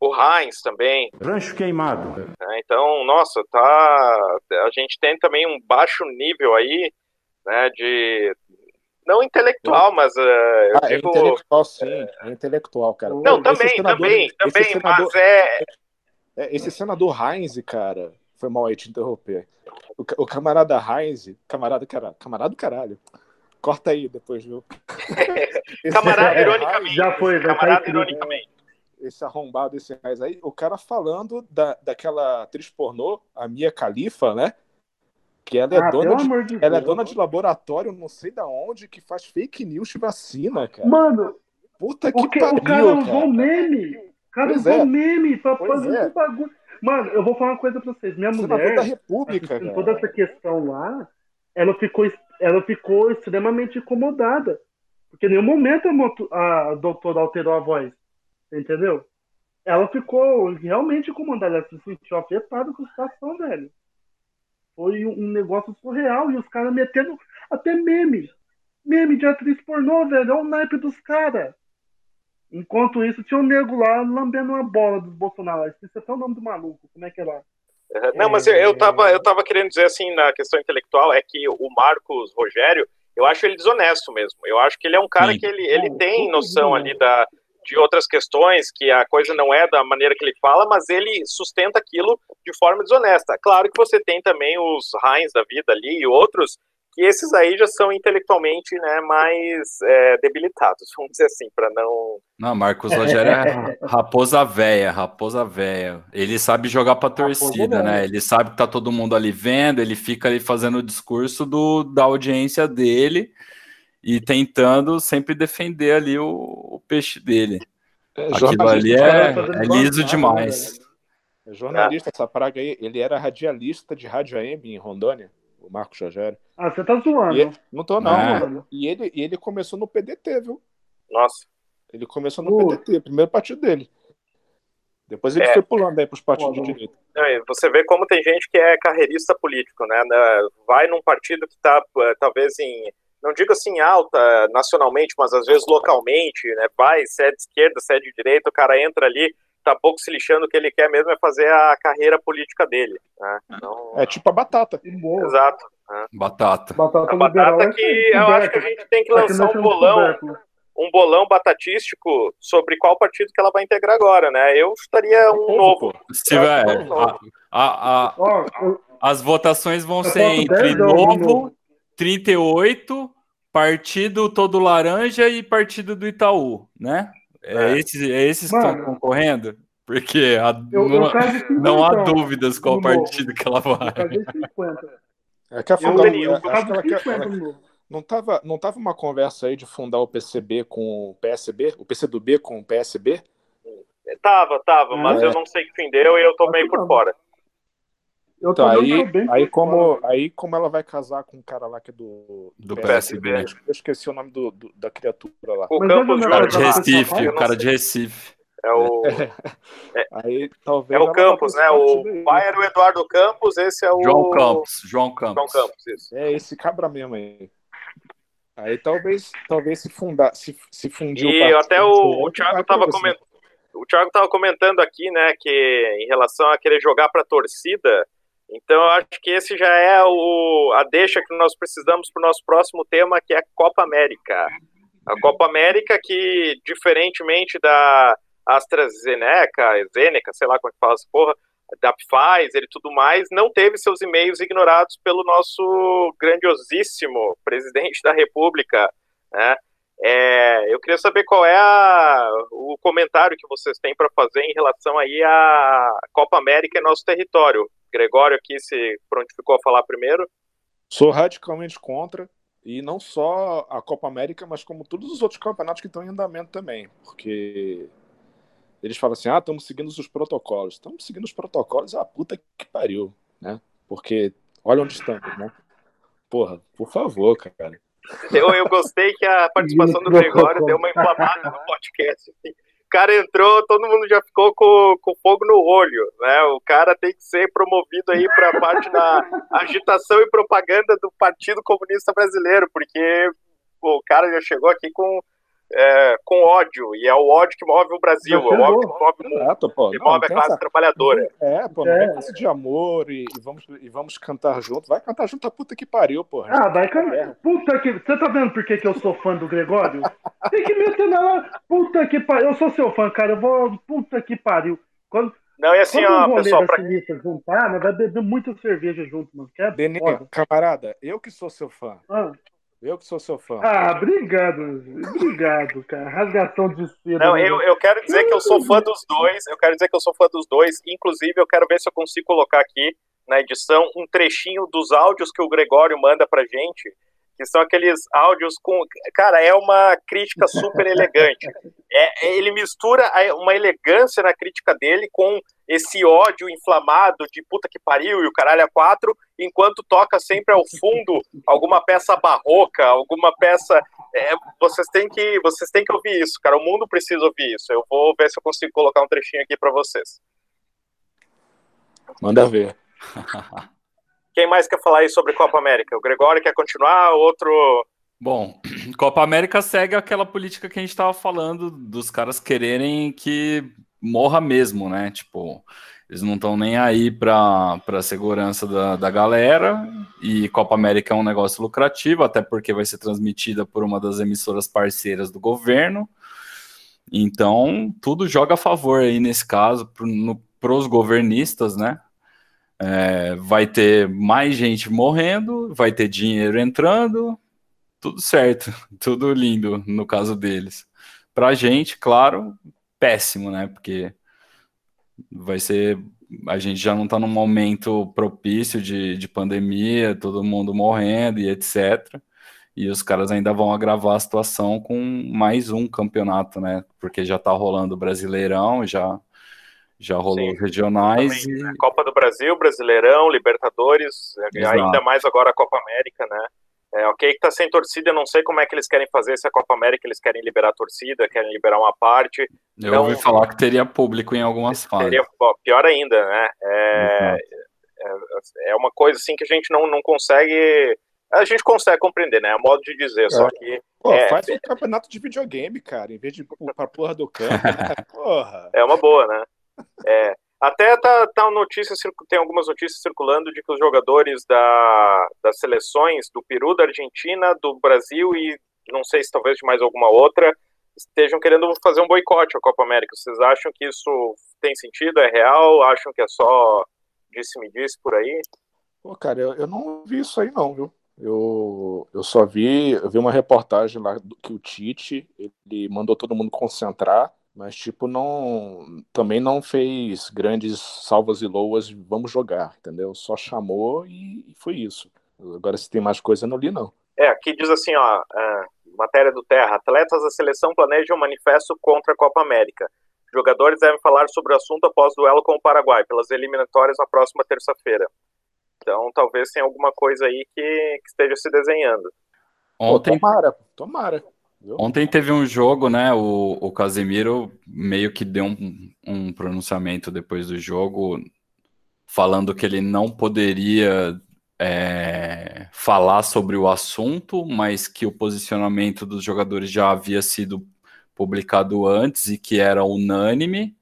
O Heinz também. Rancho queimado. É, então, nossa, tá. A gente tem também um baixo nível aí, né, de Não intelectual, mas uh, eu ah, digo... é intelectual, sim. É intelectual, cara. Não, Esse também, senador- também, esse também, senador- mas é... É, esse senador Heinz, cara, foi mal aí te interromper. O, o camarada Heinz, camarada, cara, camarada do caralho. Corta aí depois, viu? *laughs* Camarada, é, ironicamente. Já foi, já Camarada, tá escrito. ironicamente. esse arrombado esse Heinz aí, o cara falando da, daquela atriz pornô, a Mia Khalifa, né? Que ela é Ah, dona de, de ela é dona de laboratório, não sei da onde, que faz fake news de vacina, cara. Mano, Puta que que, pariu, o cara usou meme. O cara usou é. meme pra Pois fazer é. bagulho. Mano, eu vou falar uma coisa pra vocês. Minha Senador mulher, da República, assistindo cara. toda essa questão lá, ela ficou, ela ficou extremamente incomodada. Porque em nenhum momento a, a doutora alterou a voz. Entendeu? Ela ficou realmente incomodada. Ela se sentiu afetada com a situação, velho. Foi um negócio surreal. E os caras metendo até meme. Meme de atriz pornô, velho. É o naipe dos caras. Enquanto isso, tinha um nego lá lambendo uma bola dos Bolsonaro. Esqueci até o nome do maluco. Como é que é lá? Não, mas eu, eu, tava, eu tava querendo dizer assim, na questão intelectual, é que o Marcos Rogério, eu acho ele desonesto mesmo. Eu acho que ele é um cara Sim. que ele, ele tem noção ali da, de outras questões, que a coisa não é da maneira que ele fala, mas ele sustenta aquilo de forma desonesta. Claro que você tem também os Heinz da vida ali e outros, que esses aí já são intelectualmente né, mais é, debilitados, vamos dizer assim, para não. Não, Marcos Rogério é *laughs* raposa véia, raposa véia. Ele sabe jogar pra torcida, né? Ele sabe que tá todo mundo ali vendo, ele fica ali fazendo o discurso do, da audiência dele e tentando sempre defender ali o, o peixe dele. É, Aquilo ali é, é liso demais. é jornalista, essa praga aí. Ele era radialista de Rádio AM em Rondônia, o Marcos Rogério. Ah, você tá zoando. E ele- não tô, não, Ah. mano. E ele, e ele começou no PDT, viu? Nossa. Ele começou no Uh. PDT, primeiro partido dele. Depois ele É. foi pulando aí pros partidos Foda. de direita. Você vê como tem gente que é carreirista político, né? Vai num partido que está talvez em, não digo assim alta nacionalmente, mas às vezes localmente, né? Vai, se é de esquerda, se é de direita, o cara entra ali, tá pouco se lixando, o que ele quer mesmo é fazer a carreira política dele. Né? Então, É tipo a batata. Que boa. exato. Batata. Batata A batata é que eu acho que a gente tem que lançar um bolão, um bolão batatístico sobre qual partido que ela vai integrar agora, né? Eu estaria um novo. Se tiver, é um a- a- a- as votações vão ser entre novo? 38, Partido Todo Laranja e Partido do Itaú, né? É, É. esses, é esses que estão Mano. concorrendo? Porque a- eu, não, eu há dúvidas qual partido que ela Eu vai. paguei 50. É que a Eu, teria, eu acho que pago ela quer- 50 ela- no novo. não, tava, não tava uma conversa aí de fundar o PCB com o PSB? O PCdoB com o PSB? Tava, tava, mas É. eu não sei que fim deu e eu tô meio por fora. Eu Então, aí, aí, como, aí como ela vai casar com um cara lá que é do, Do PSB. PSB. Eu esqueci o nome do, do- da criatura lá. O Mas Campos O não- cara Júnior de Recife, o cara sei. de Recife. é o, *laughs* Aí talvez. é o Campos, né? O pai era o Eduardo Campos, esse é o João Campos, João João Campos. Campos, isso. É esse cabra mesmo aí. Aí talvez, talvez se fundar, se, se fundir E até o, o outro, Thiago vai tava acontecer. comentando. O Thiago tava comentando aqui, né, que em relação a querer jogar para torcida, então eu acho que esse já é o, a deixa que nós precisamos para o nosso próximo tema, que é a Copa América. A Copa América que, diferentemente da AstraZeneca, Zeneca, sei lá como é que fala essa porra, da Pfizer e tudo mais, não teve seus e-mails ignorados pelo nosso grandiosíssimo presidente da República, né? É, eu queria saber qual é a- o comentário que vocês têm para fazer em relação aí à Copa América em nosso território. Gregório aqui se prontificou a falar primeiro. Sou radicalmente contra. E não só a Copa América, mas como todos os outros campeonatos que estão em andamento também. Porque eles falam assim: ah, estamos seguindo os protocolos. Estamos seguindo os protocolos, ah, puta que pariu, né? Porque olha onde estamos, né? Porra, por favor, cara. Eu, eu gostei que a participação do *laughs* Gregório deu uma inflamada no podcast. O cara entrou, todo mundo já ficou com, com fogo no olho, né? O cara tem que ser promovido aí para a parte da *laughs* agitação e propaganda do Partido Comunista Brasileiro, porque pô, o cara já chegou aqui com é, com ódio, e é o ódio que move o Brasil, é o ódio que move o mundo, Exato, pô. que Não, move a classe essa- trabalhadora. É, pô, não É. com essa de amor e, e vamos, e vamos cantar junto. Vai cantar junto a puta que pariu, porra. Ah, vai, cara. Puta que. Você tá vendo por que, que eu sou fã do Gregório? Tem que meter nela. Puta que pariu. Eu sou seu fã, cara. Eu vou. Puta que pariu. Quando, Não, e assim, quando ó, pessoal, da pra... Sinista juntar, nós vai beber muita cerveja junto, mano. Que é camarada, eu que sou seu fã. Ah, Eu que sou seu fã. ah, obrigado. Obrigado, cara. Rasgação de seda. Não, né, eu, eu quero dizer que eu sou fã dos dois. Eu quero dizer que eu sou fã dos dois. Inclusive, eu quero ver se eu consigo colocar aqui na edição um trechinho dos áudios que o Gregório manda pra gente. Que são aqueles áudios com. Cara, é uma crítica super elegante. *laughs* É, é- ele mistura uma elegância na crítica dele com esse ódio inflamado de puta que pariu e o caralho a quatro, enquanto toca sempre ao fundo alguma peça barroca, alguma peça é, vocês têm que vocês têm que ouvir isso, cara. O mundo precisa ouvir isso. Eu vou ver se eu consigo colocar um trechinho aqui para vocês. Manda ver. *laughs* Quem mais quer falar aí sobre Copa América? O Gregório quer continuar? Outro? Bom, *clears throat* Copa América segue aquela política que a gente estava falando dos caras quererem que morra mesmo, né? Tipo, eles não estão nem aí para a segurança da, da galera. E Copa América é um negócio lucrativo, até porque vai ser transmitida por uma das emissoras parceiras do governo. Então, tudo joga a favor aí nesse caso para os governistas, né? É, vai ter mais gente morrendo, vai ter dinheiro entrando, tudo certo, *laughs* tudo lindo no caso deles. Pra gente, claro, péssimo, né? Porque vai ser. A gente já não tá num momento propício de, de pandemia, todo mundo morrendo e etc. E os caras ainda vão agravar a situação com mais um campeonato, né? Porque já tá rolando o Brasileirão, já, já rolou Sim, regionais Também, e né? Copa do Brasil, Brasileirão, Libertadores, é, Exato. ainda mais agora a Copa América, né? É, ok que tá sem torcida, eu não sei como é que eles querem fazer se a Copa América eles querem liberar a torcida, querem liberar uma parte. eu Não- ouvi falar que teria público em algumas fases. Seria bom, pior ainda, né? É, é, é uma coisa assim que a gente não, não consegue. A gente consegue compreender, né? É modo de dizer, só que Pô, É. faz um campeonato de videogame, cara, em vez de ir pra porra do campo, *laughs* né? Porra. é uma boa, né? É, até tá, tá notícia, tem algumas notícias circulando de que os jogadores da, das seleções do Peru, da Argentina, do Brasil e não sei se talvez de mais alguma outra estejam querendo fazer um boicote à Copa América. Vocês acham que isso tem sentido? É real? Acham que é só disse-me-disse por aí? Pô, cara, eu, eu não vi isso aí não, viu? Eu, eu só vi, eu vi uma reportagem lá do, que o Tite, ele mandou todo mundo concentrar, mas tipo, não, também não fez grandes salvas e loas, de vamos jogar, entendeu? Só chamou e, e foi isso. Agora, se tem mais coisa, eu não li não. É, aqui diz assim, ó, é, matéria do Terra, atletas da seleção planejam um manifesto contra a Copa América. Jogadores devem falar sobre o assunto após duelo com o Paraguai, pelas eliminatórias na próxima terça-feira. Então, talvez tenha alguma coisa aí que, que esteja se desenhando. Pô, Ontem tomara, tomara. Ontem teve um jogo, né? O, o Casemiro meio que deu um, um pronunciamento depois do jogo, falando que ele não poderia é, falar sobre o assunto, mas que o posicionamento dos jogadores já havia sido publicado antes e que era unânime,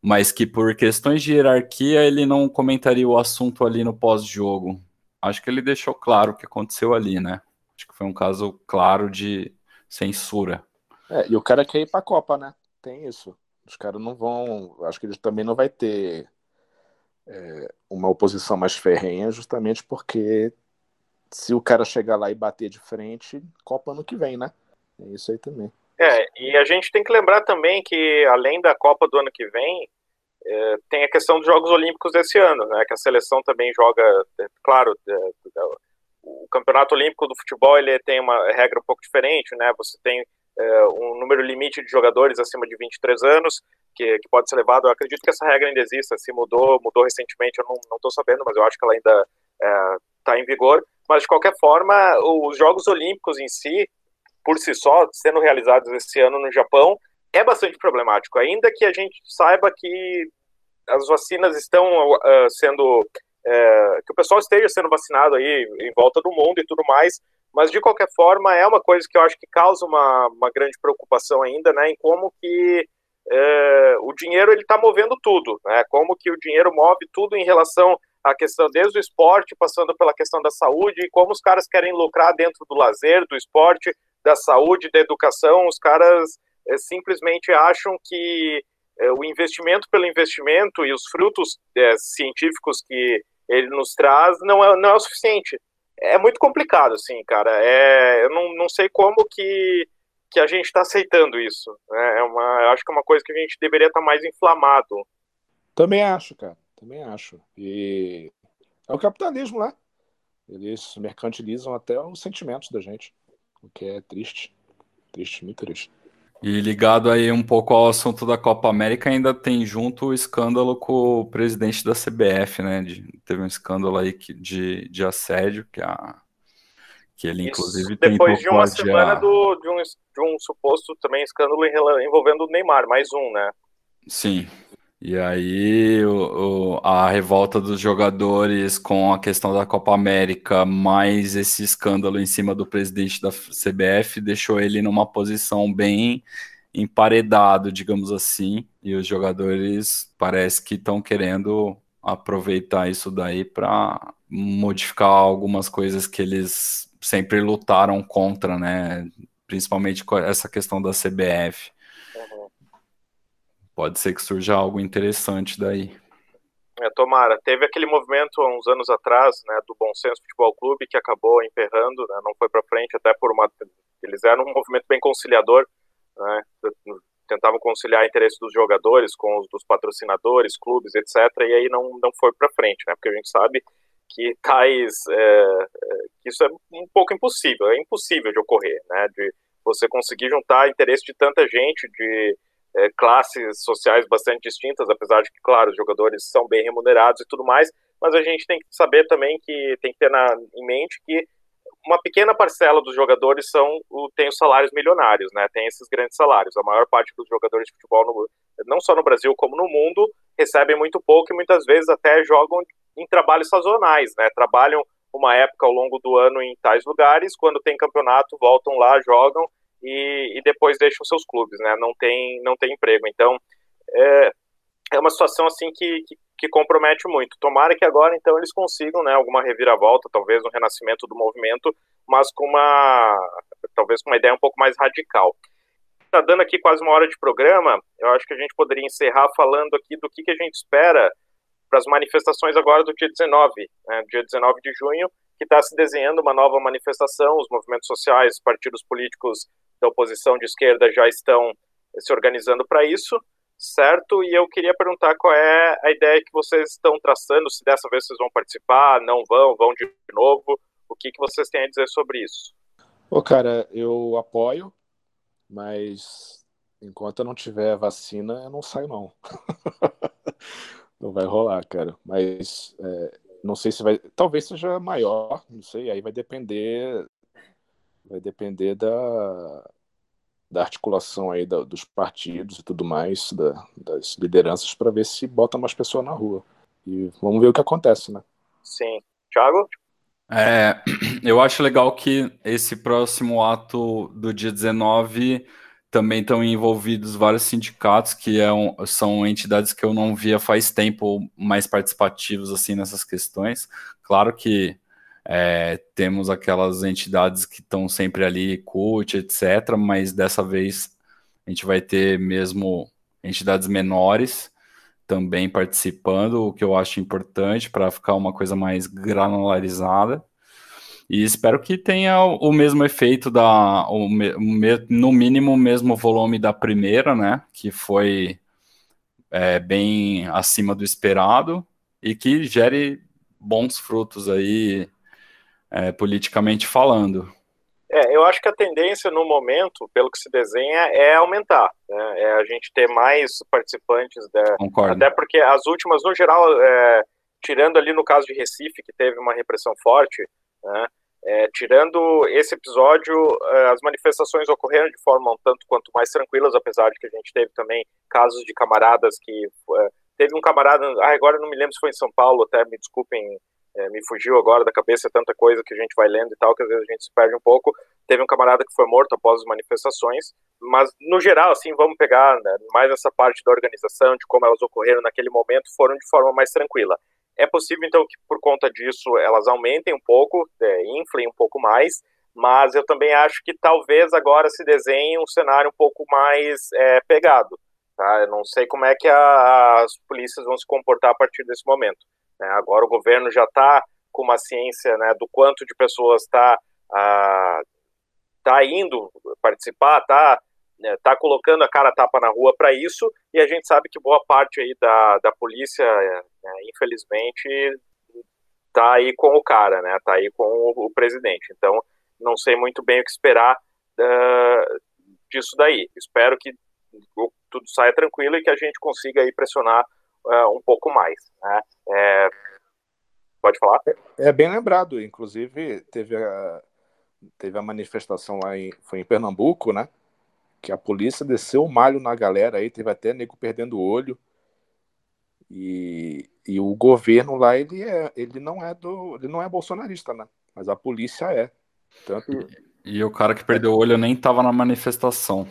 mas que por questões de hierarquia ele não comentaria o assunto ali no pós-jogo. Acho que ele deixou claro o que aconteceu ali, né? Acho que foi um caso claro de censura. É, e o cara quer ir pra Copa, né? Tem isso. Os caras não vão. Acho que eles também não vai ter é, uma oposição mais ferrenha, justamente porque se o cara chegar lá e bater de frente, Copa ano que vem, né? É isso aí também. É, e a gente tem que lembrar também que, além da Copa do ano que vem, é, tem a questão dos Jogos Olímpicos desse ano, né? Que a seleção também joga, é, claro, é, é, o Campeonato Olímpico do Futebol ele tem uma regra um pouco diferente, né? Você tem é, um número limite de jogadores acima de 23 anos, que, que pode ser levado. Eu acredito que essa regra ainda exista, se mudou, mudou recentemente, eu não estou sabendo, mas eu acho que ela ainda está em vigor. Mas, de qualquer forma, os Jogos Olímpicos em si, por si só, sendo realizados esse ano no Japão, é bastante problemático. Ainda que a gente saiba que as vacinas estão uh, sendo. Uh, que o pessoal esteja sendo vacinado aí em volta do mundo e tudo mais, Mas, de qualquer forma, é uma coisa que eu acho que causa uma, uma grande preocupação ainda, né, em como que é, o dinheiro ele está movendo tudo, né, como que o dinheiro move tudo em relação à questão desde o esporte, passando pela questão da saúde, e como os caras querem lucrar dentro do lazer, do esporte, da saúde, da educação, os caras é, simplesmente acham que é, o investimento pelo investimento e os frutos é, científicos que ele nos traz não é, não é o suficiente é muito complicado, assim, cara. É, eu não, não sei como que, que a gente está aceitando isso. Né? É uma, acho que é uma coisa que a gente deveria estar tá mais inflamado. Também acho, cara. Também acho. E é o capitalismo lá. Eles mercantilizam até os sentimentos da gente, o que é triste. Triste, muito triste. E ligado aí um pouco ao assunto da Copa América, ainda tem junto o escândalo com o presidente da CBF, né? De, teve um escândalo aí que, de, de assédio, que, a, que ele Isso, inclusive Depois de uma semana do, de, um, de um suposto também escândalo envolvendo o Neymar, mais um, né? Sim. E aí o, o, a revolta dos jogadores com a questão da Copa América, mais esse escândalo em cima do presidente da CBF, deixou ele numa posição bem emparedado, digamos assim, e os jogadores parece que estão querendo aproveitar isso daí para modificar algumas coisas que eles sempre lutaram contra, né? Principalmente essa questão da CBF pode ser que surja algo interessante daí. É, tomara. Teve aquele movimento há uns anos atrás, né, do Bom Senso Futebol Clube, que acabou emperrando, né, não foi para frente, até por uma. Eles eram um movimento bem conciliador, né, tentavam conciliar interesses dos jogadores com os dos patrocinadores, clubes, etc. E aí não, não foi para frente, né, porque a gente sabe que tais. É, que isso é um pouco impossível, é impossível de ocorrer, né, de você conseguir juntar interesse de tanta gente, de é, classes sociais bastante distintas, apesar de que, claro, os jogadores são bem remunerados e tudo mais, mas a gente tem que saber também que tem que ter na, em mente que uma pequena parcela dos jogadores são tem os salários milionários, né? Tem esses grandes salários. A maior parte dos jogadores de futebol, no, não só no Brasil como no mundo, recebem muito pouco e muitas vezes até jogam em trabalhos sazonais, né? Trabalham uma época ao longo do ano em tais lugares, quando tem campeonato voltam lá, jogam e, e depois deixam seus clubes, né? Não tem, não tem emprego. Então, é, é uma situação assim que, que, que, compromete muito. Tomara que agora, então, eles consigam, né, alguma reviravolta, talvez um renascimento do movimento, mas com uma, talvez com uma ideia um pouco mais radical. Está dando aqui quase uma hora de programa, eu acho que a gente poderia encerrar falando aqui do que, que a gente espera para as manifestações agora do dia 19, né, dia 19 de junho, que está se desenhando uma nova manifestação, os movimentos sociais, partidos políticos da oposição de esquerda já estão se organizando para isso, certo? E eu queria perguntar qual é a ideia que vocês estão traçando, se dessa vez vocês vão participar, não vão, vão de novo, o que, que vocês têm a dizer sobre isso? Ô, cara, eu apoio, mas enquanto eu não tiver vacina, eu não saio, não. *laughs* não vai rolar, cara. Mas é, não sei se vai. Talvez seja maior, não sei, aí vai depender vai depender da, da articulação aí da, dos partidos e tudo mais, da, das lideranças, para ver se bota mais pessoas na rua. E vamos ver o que acontece, né? Sim. Thiago? É, *clears throat* eu acho legal que esse próximo ato do dia 19 também estão envolvidos vários sindicatos que é um, são entidades que eu não via faz tempo mais participativos assim nessas questões. Claro que é, temos aquelas entidades que estão sempre ali, CUT, etc., mas dessa vez a gente vai ter mesmo entidades menores também participando, o que eu acho importante para ficar uma coisa mais granularizada. E espero que tenha o mesmo efeito da, o, no mínimo o mesmo volume da primeira, né? Que foi é, bem acima do esperado e que gere bons frutos aí é, politicamente falando. É, eu acho que a tendência no momento, pelo que se desenha, é aumentar. Né? É a gente ter mais participantes. Da... Concordo. Até porque as últimas, no geral, é, tirando ali no caso de Recife, que teve uma repressão forte, né? é, tirando esse episódio, é, as manifestações ocorreram de forma um tanto quanto mais tranquilas, apesar de que a gente teve também casos de camaradas que. É, teve um camarada, ah, agora não me lembro se foi em São Paulo, até me desculpem é, me fugiu agora da cabeça tanta coisa que a gente vai lendo e tal, que às vezes a gente se perde um pouco. Teve um camarada que foi morto após as manifestações, mas no geral, assim, vamos pegar né, mais essa parte da organização, de como elas ocorreram naquele momento, foram de forma mais tranquila. É possível, então, que por conta disso elas aumentem um pouco, é, inflem um pouco mais, mas eu também acho que talvez agora se desenhe um cenário um pouco mais é, pegado. Tá? Eu não sei como é que a, as polícias vão se comportar a partir desse momento. Né? Agora o governo já está com uma ciência né, do quanto de pessoas está ah, tá indo participar, está né, tá colocando a cara tapa na rua para isso, e a gente sabe que boa parte aí da, da polícia, é, infelizmente, tá aí com o cara, né? Tá aí com o, o presidente. Então, não sei muito bem o que esperar uh, disso daí. Espero que tudo saia tranquilo e que a gente consiga aí pressionar uh, um pouco mais. Né? É, pode falar? É, é, bem lembrado, inclusive teve a, teve a manifestação lá em, foi em Pernambuco, né? Que a polícia desceu o malho na galera aí, teve até nego perdendo o olho. E, e o governo lá, ele, é, ele não é do. Ele não é bolsonarista, né? Mas a polícia é. Tanto... E, e o cara que perdeu o olho nem estava na manifestação.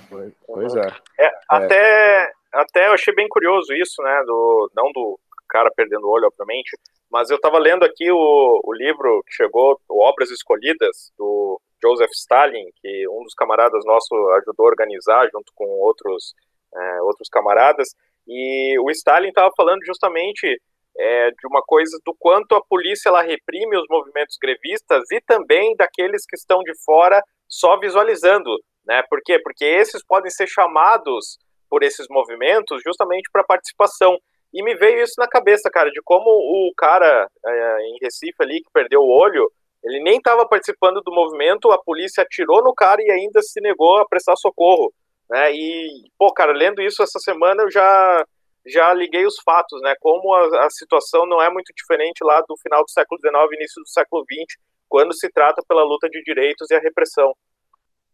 Pois é. é, é. Até, eu achei bem curioso isso, né? Do, não do cara perdendo o olho, obviamente, mas eu estava lendo aqui o, o livro que chegou, Obras Escolhidas, do Joseph Stalin, que um dos camaradas nossos ajudou a organizar junto com outros, é, outros camaradas, e o Stalin estava falando justamente é, de uma coisa do quanto a polícia ela reprime os movimentos grevistas e também daqueles que estão de fora só visualizando, né? Por quê? Porque esses podem ser chamados por esses movimentos justamente para participação. E me veio isso na cabeça, cara, de como o cara é, em Recife ali que perdeu o olho, ele nem estava participando do movimento, a polícia atirou no cara e ainda se negou a prestar socorro, né? E, pô, cara, lendo isso essa semana eu já já liguei os fatos, né? Como a, a, situação não é muito diferente lá do final do século XIX, início do século XX, quando se trata pela luta de direitos e a repressão.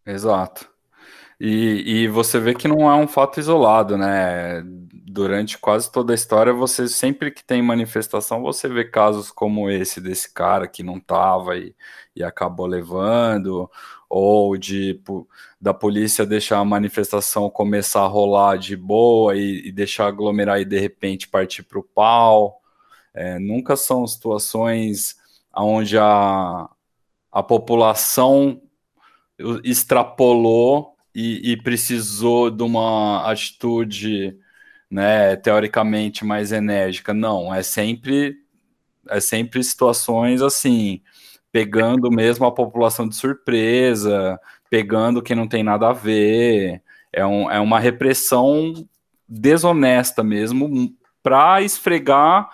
Exato. E, e você vê que não é um fato isolado, né? Durante quase toda a história, você sempre que tem manifestação, você vê casos como esse desse cara que não estava e, e acabou levando, ou de da polícia deixar a manifestação começar a rolar de boa e, e deixar aglomerar e de repente partir para o pau. É, nunca são situações onde a, a população extrapolou e, e precisou de uma atitude, né, teoricamente mais enérgica. Não, é sempre é sempre situações assim pegando mesmo a população de surpresa, pegando quem não tem nada a ver. É, um, é uma repressão desonesta mesmo, para esfregar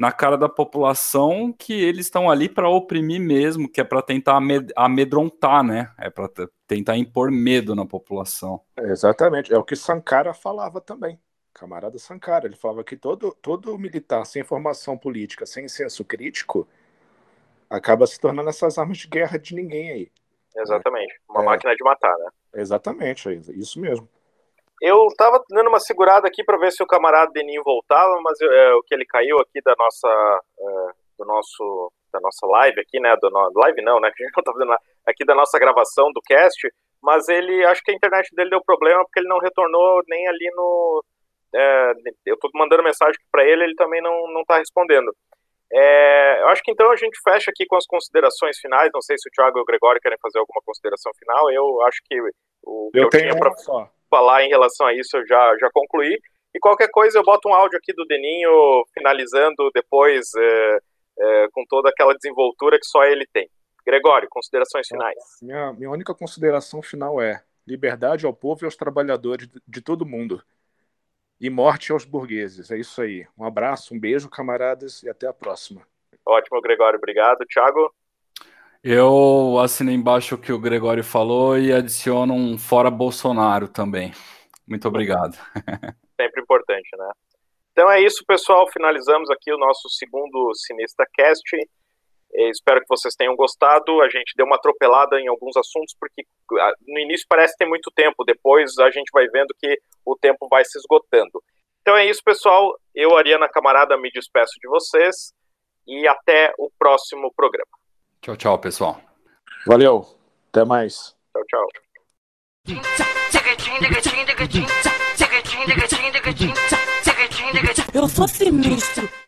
na cara da população que eles estão ali para oprimir mesmo, que é para tentar amedrontar, né? É para tentar impor medo na população. Exatamente, é o que Sankara falava também. Camarada Sankara, ele falava que todo, todo militar sem formação política, sem senso crítico, acaba se tornando essas armas de guerra de ninguém aí. Exatamente. Uma é. máquina de matar, né? Exatamente, é isso mesmo. Eu tava dando uma segurada aqui para ver se o camarada Deninho voltava, mas é, o que ele caiu aqui da nossa, é, do nosso, da nossa live aqui, né? Do no, live não, né? *laughs* Que a gente não tá fazendo aqui da nossa gravação do cast, mas ele, acho que a internet dele deu problema porque ele não retornou nem ali no. É, eu tô mandando mensagem para ele, ele também não, não tá respondendo. É, eu acho que então a gente fecha aqui com as considerações finais. Não sei se o Thiago e o Gregório querem fazer alguma consideração final. Eu acho que o que eu, eu tinha para falar em relação a isso eu já, já concluí. E qualquer coisa eu boto um áudio aqui do Deninho finalizando depois é, é, com toda aquela desenvoltura que só ele tem. Gregório, considerações finais. Minha, minha única consideração final é liberdade ao povo e aos trabalhadores de, de todo mundo e morte aos burgueses. É isso aí. Um abraço, um beijo, camaradas, e até a próxima. Ótimo, Gregório. Obrigado. Thiago? Eu assino embaixo o que o Gregório falou e adiciono um fora Bolsonaro também. Muito obrigado. *laughs* Sempre importante, né? Então é isso, pessoal. Finalizamos aqui o nosso segundo Sinista Cast. espero que vocês tenham gostado. A gente deu uma atropelada em alguns assuntos, porque ah, no início parece ter muito tempo, depois a gente vai vendo que o tempo vai se esgotando. Então é isso, pessoal. Eu, Ariana Camarada, me despeço de vocês e até o próximo programa. Tchau, tchau, pessoal. Valeu. Até mais. Tchau, tchau. Eu sou sinistro.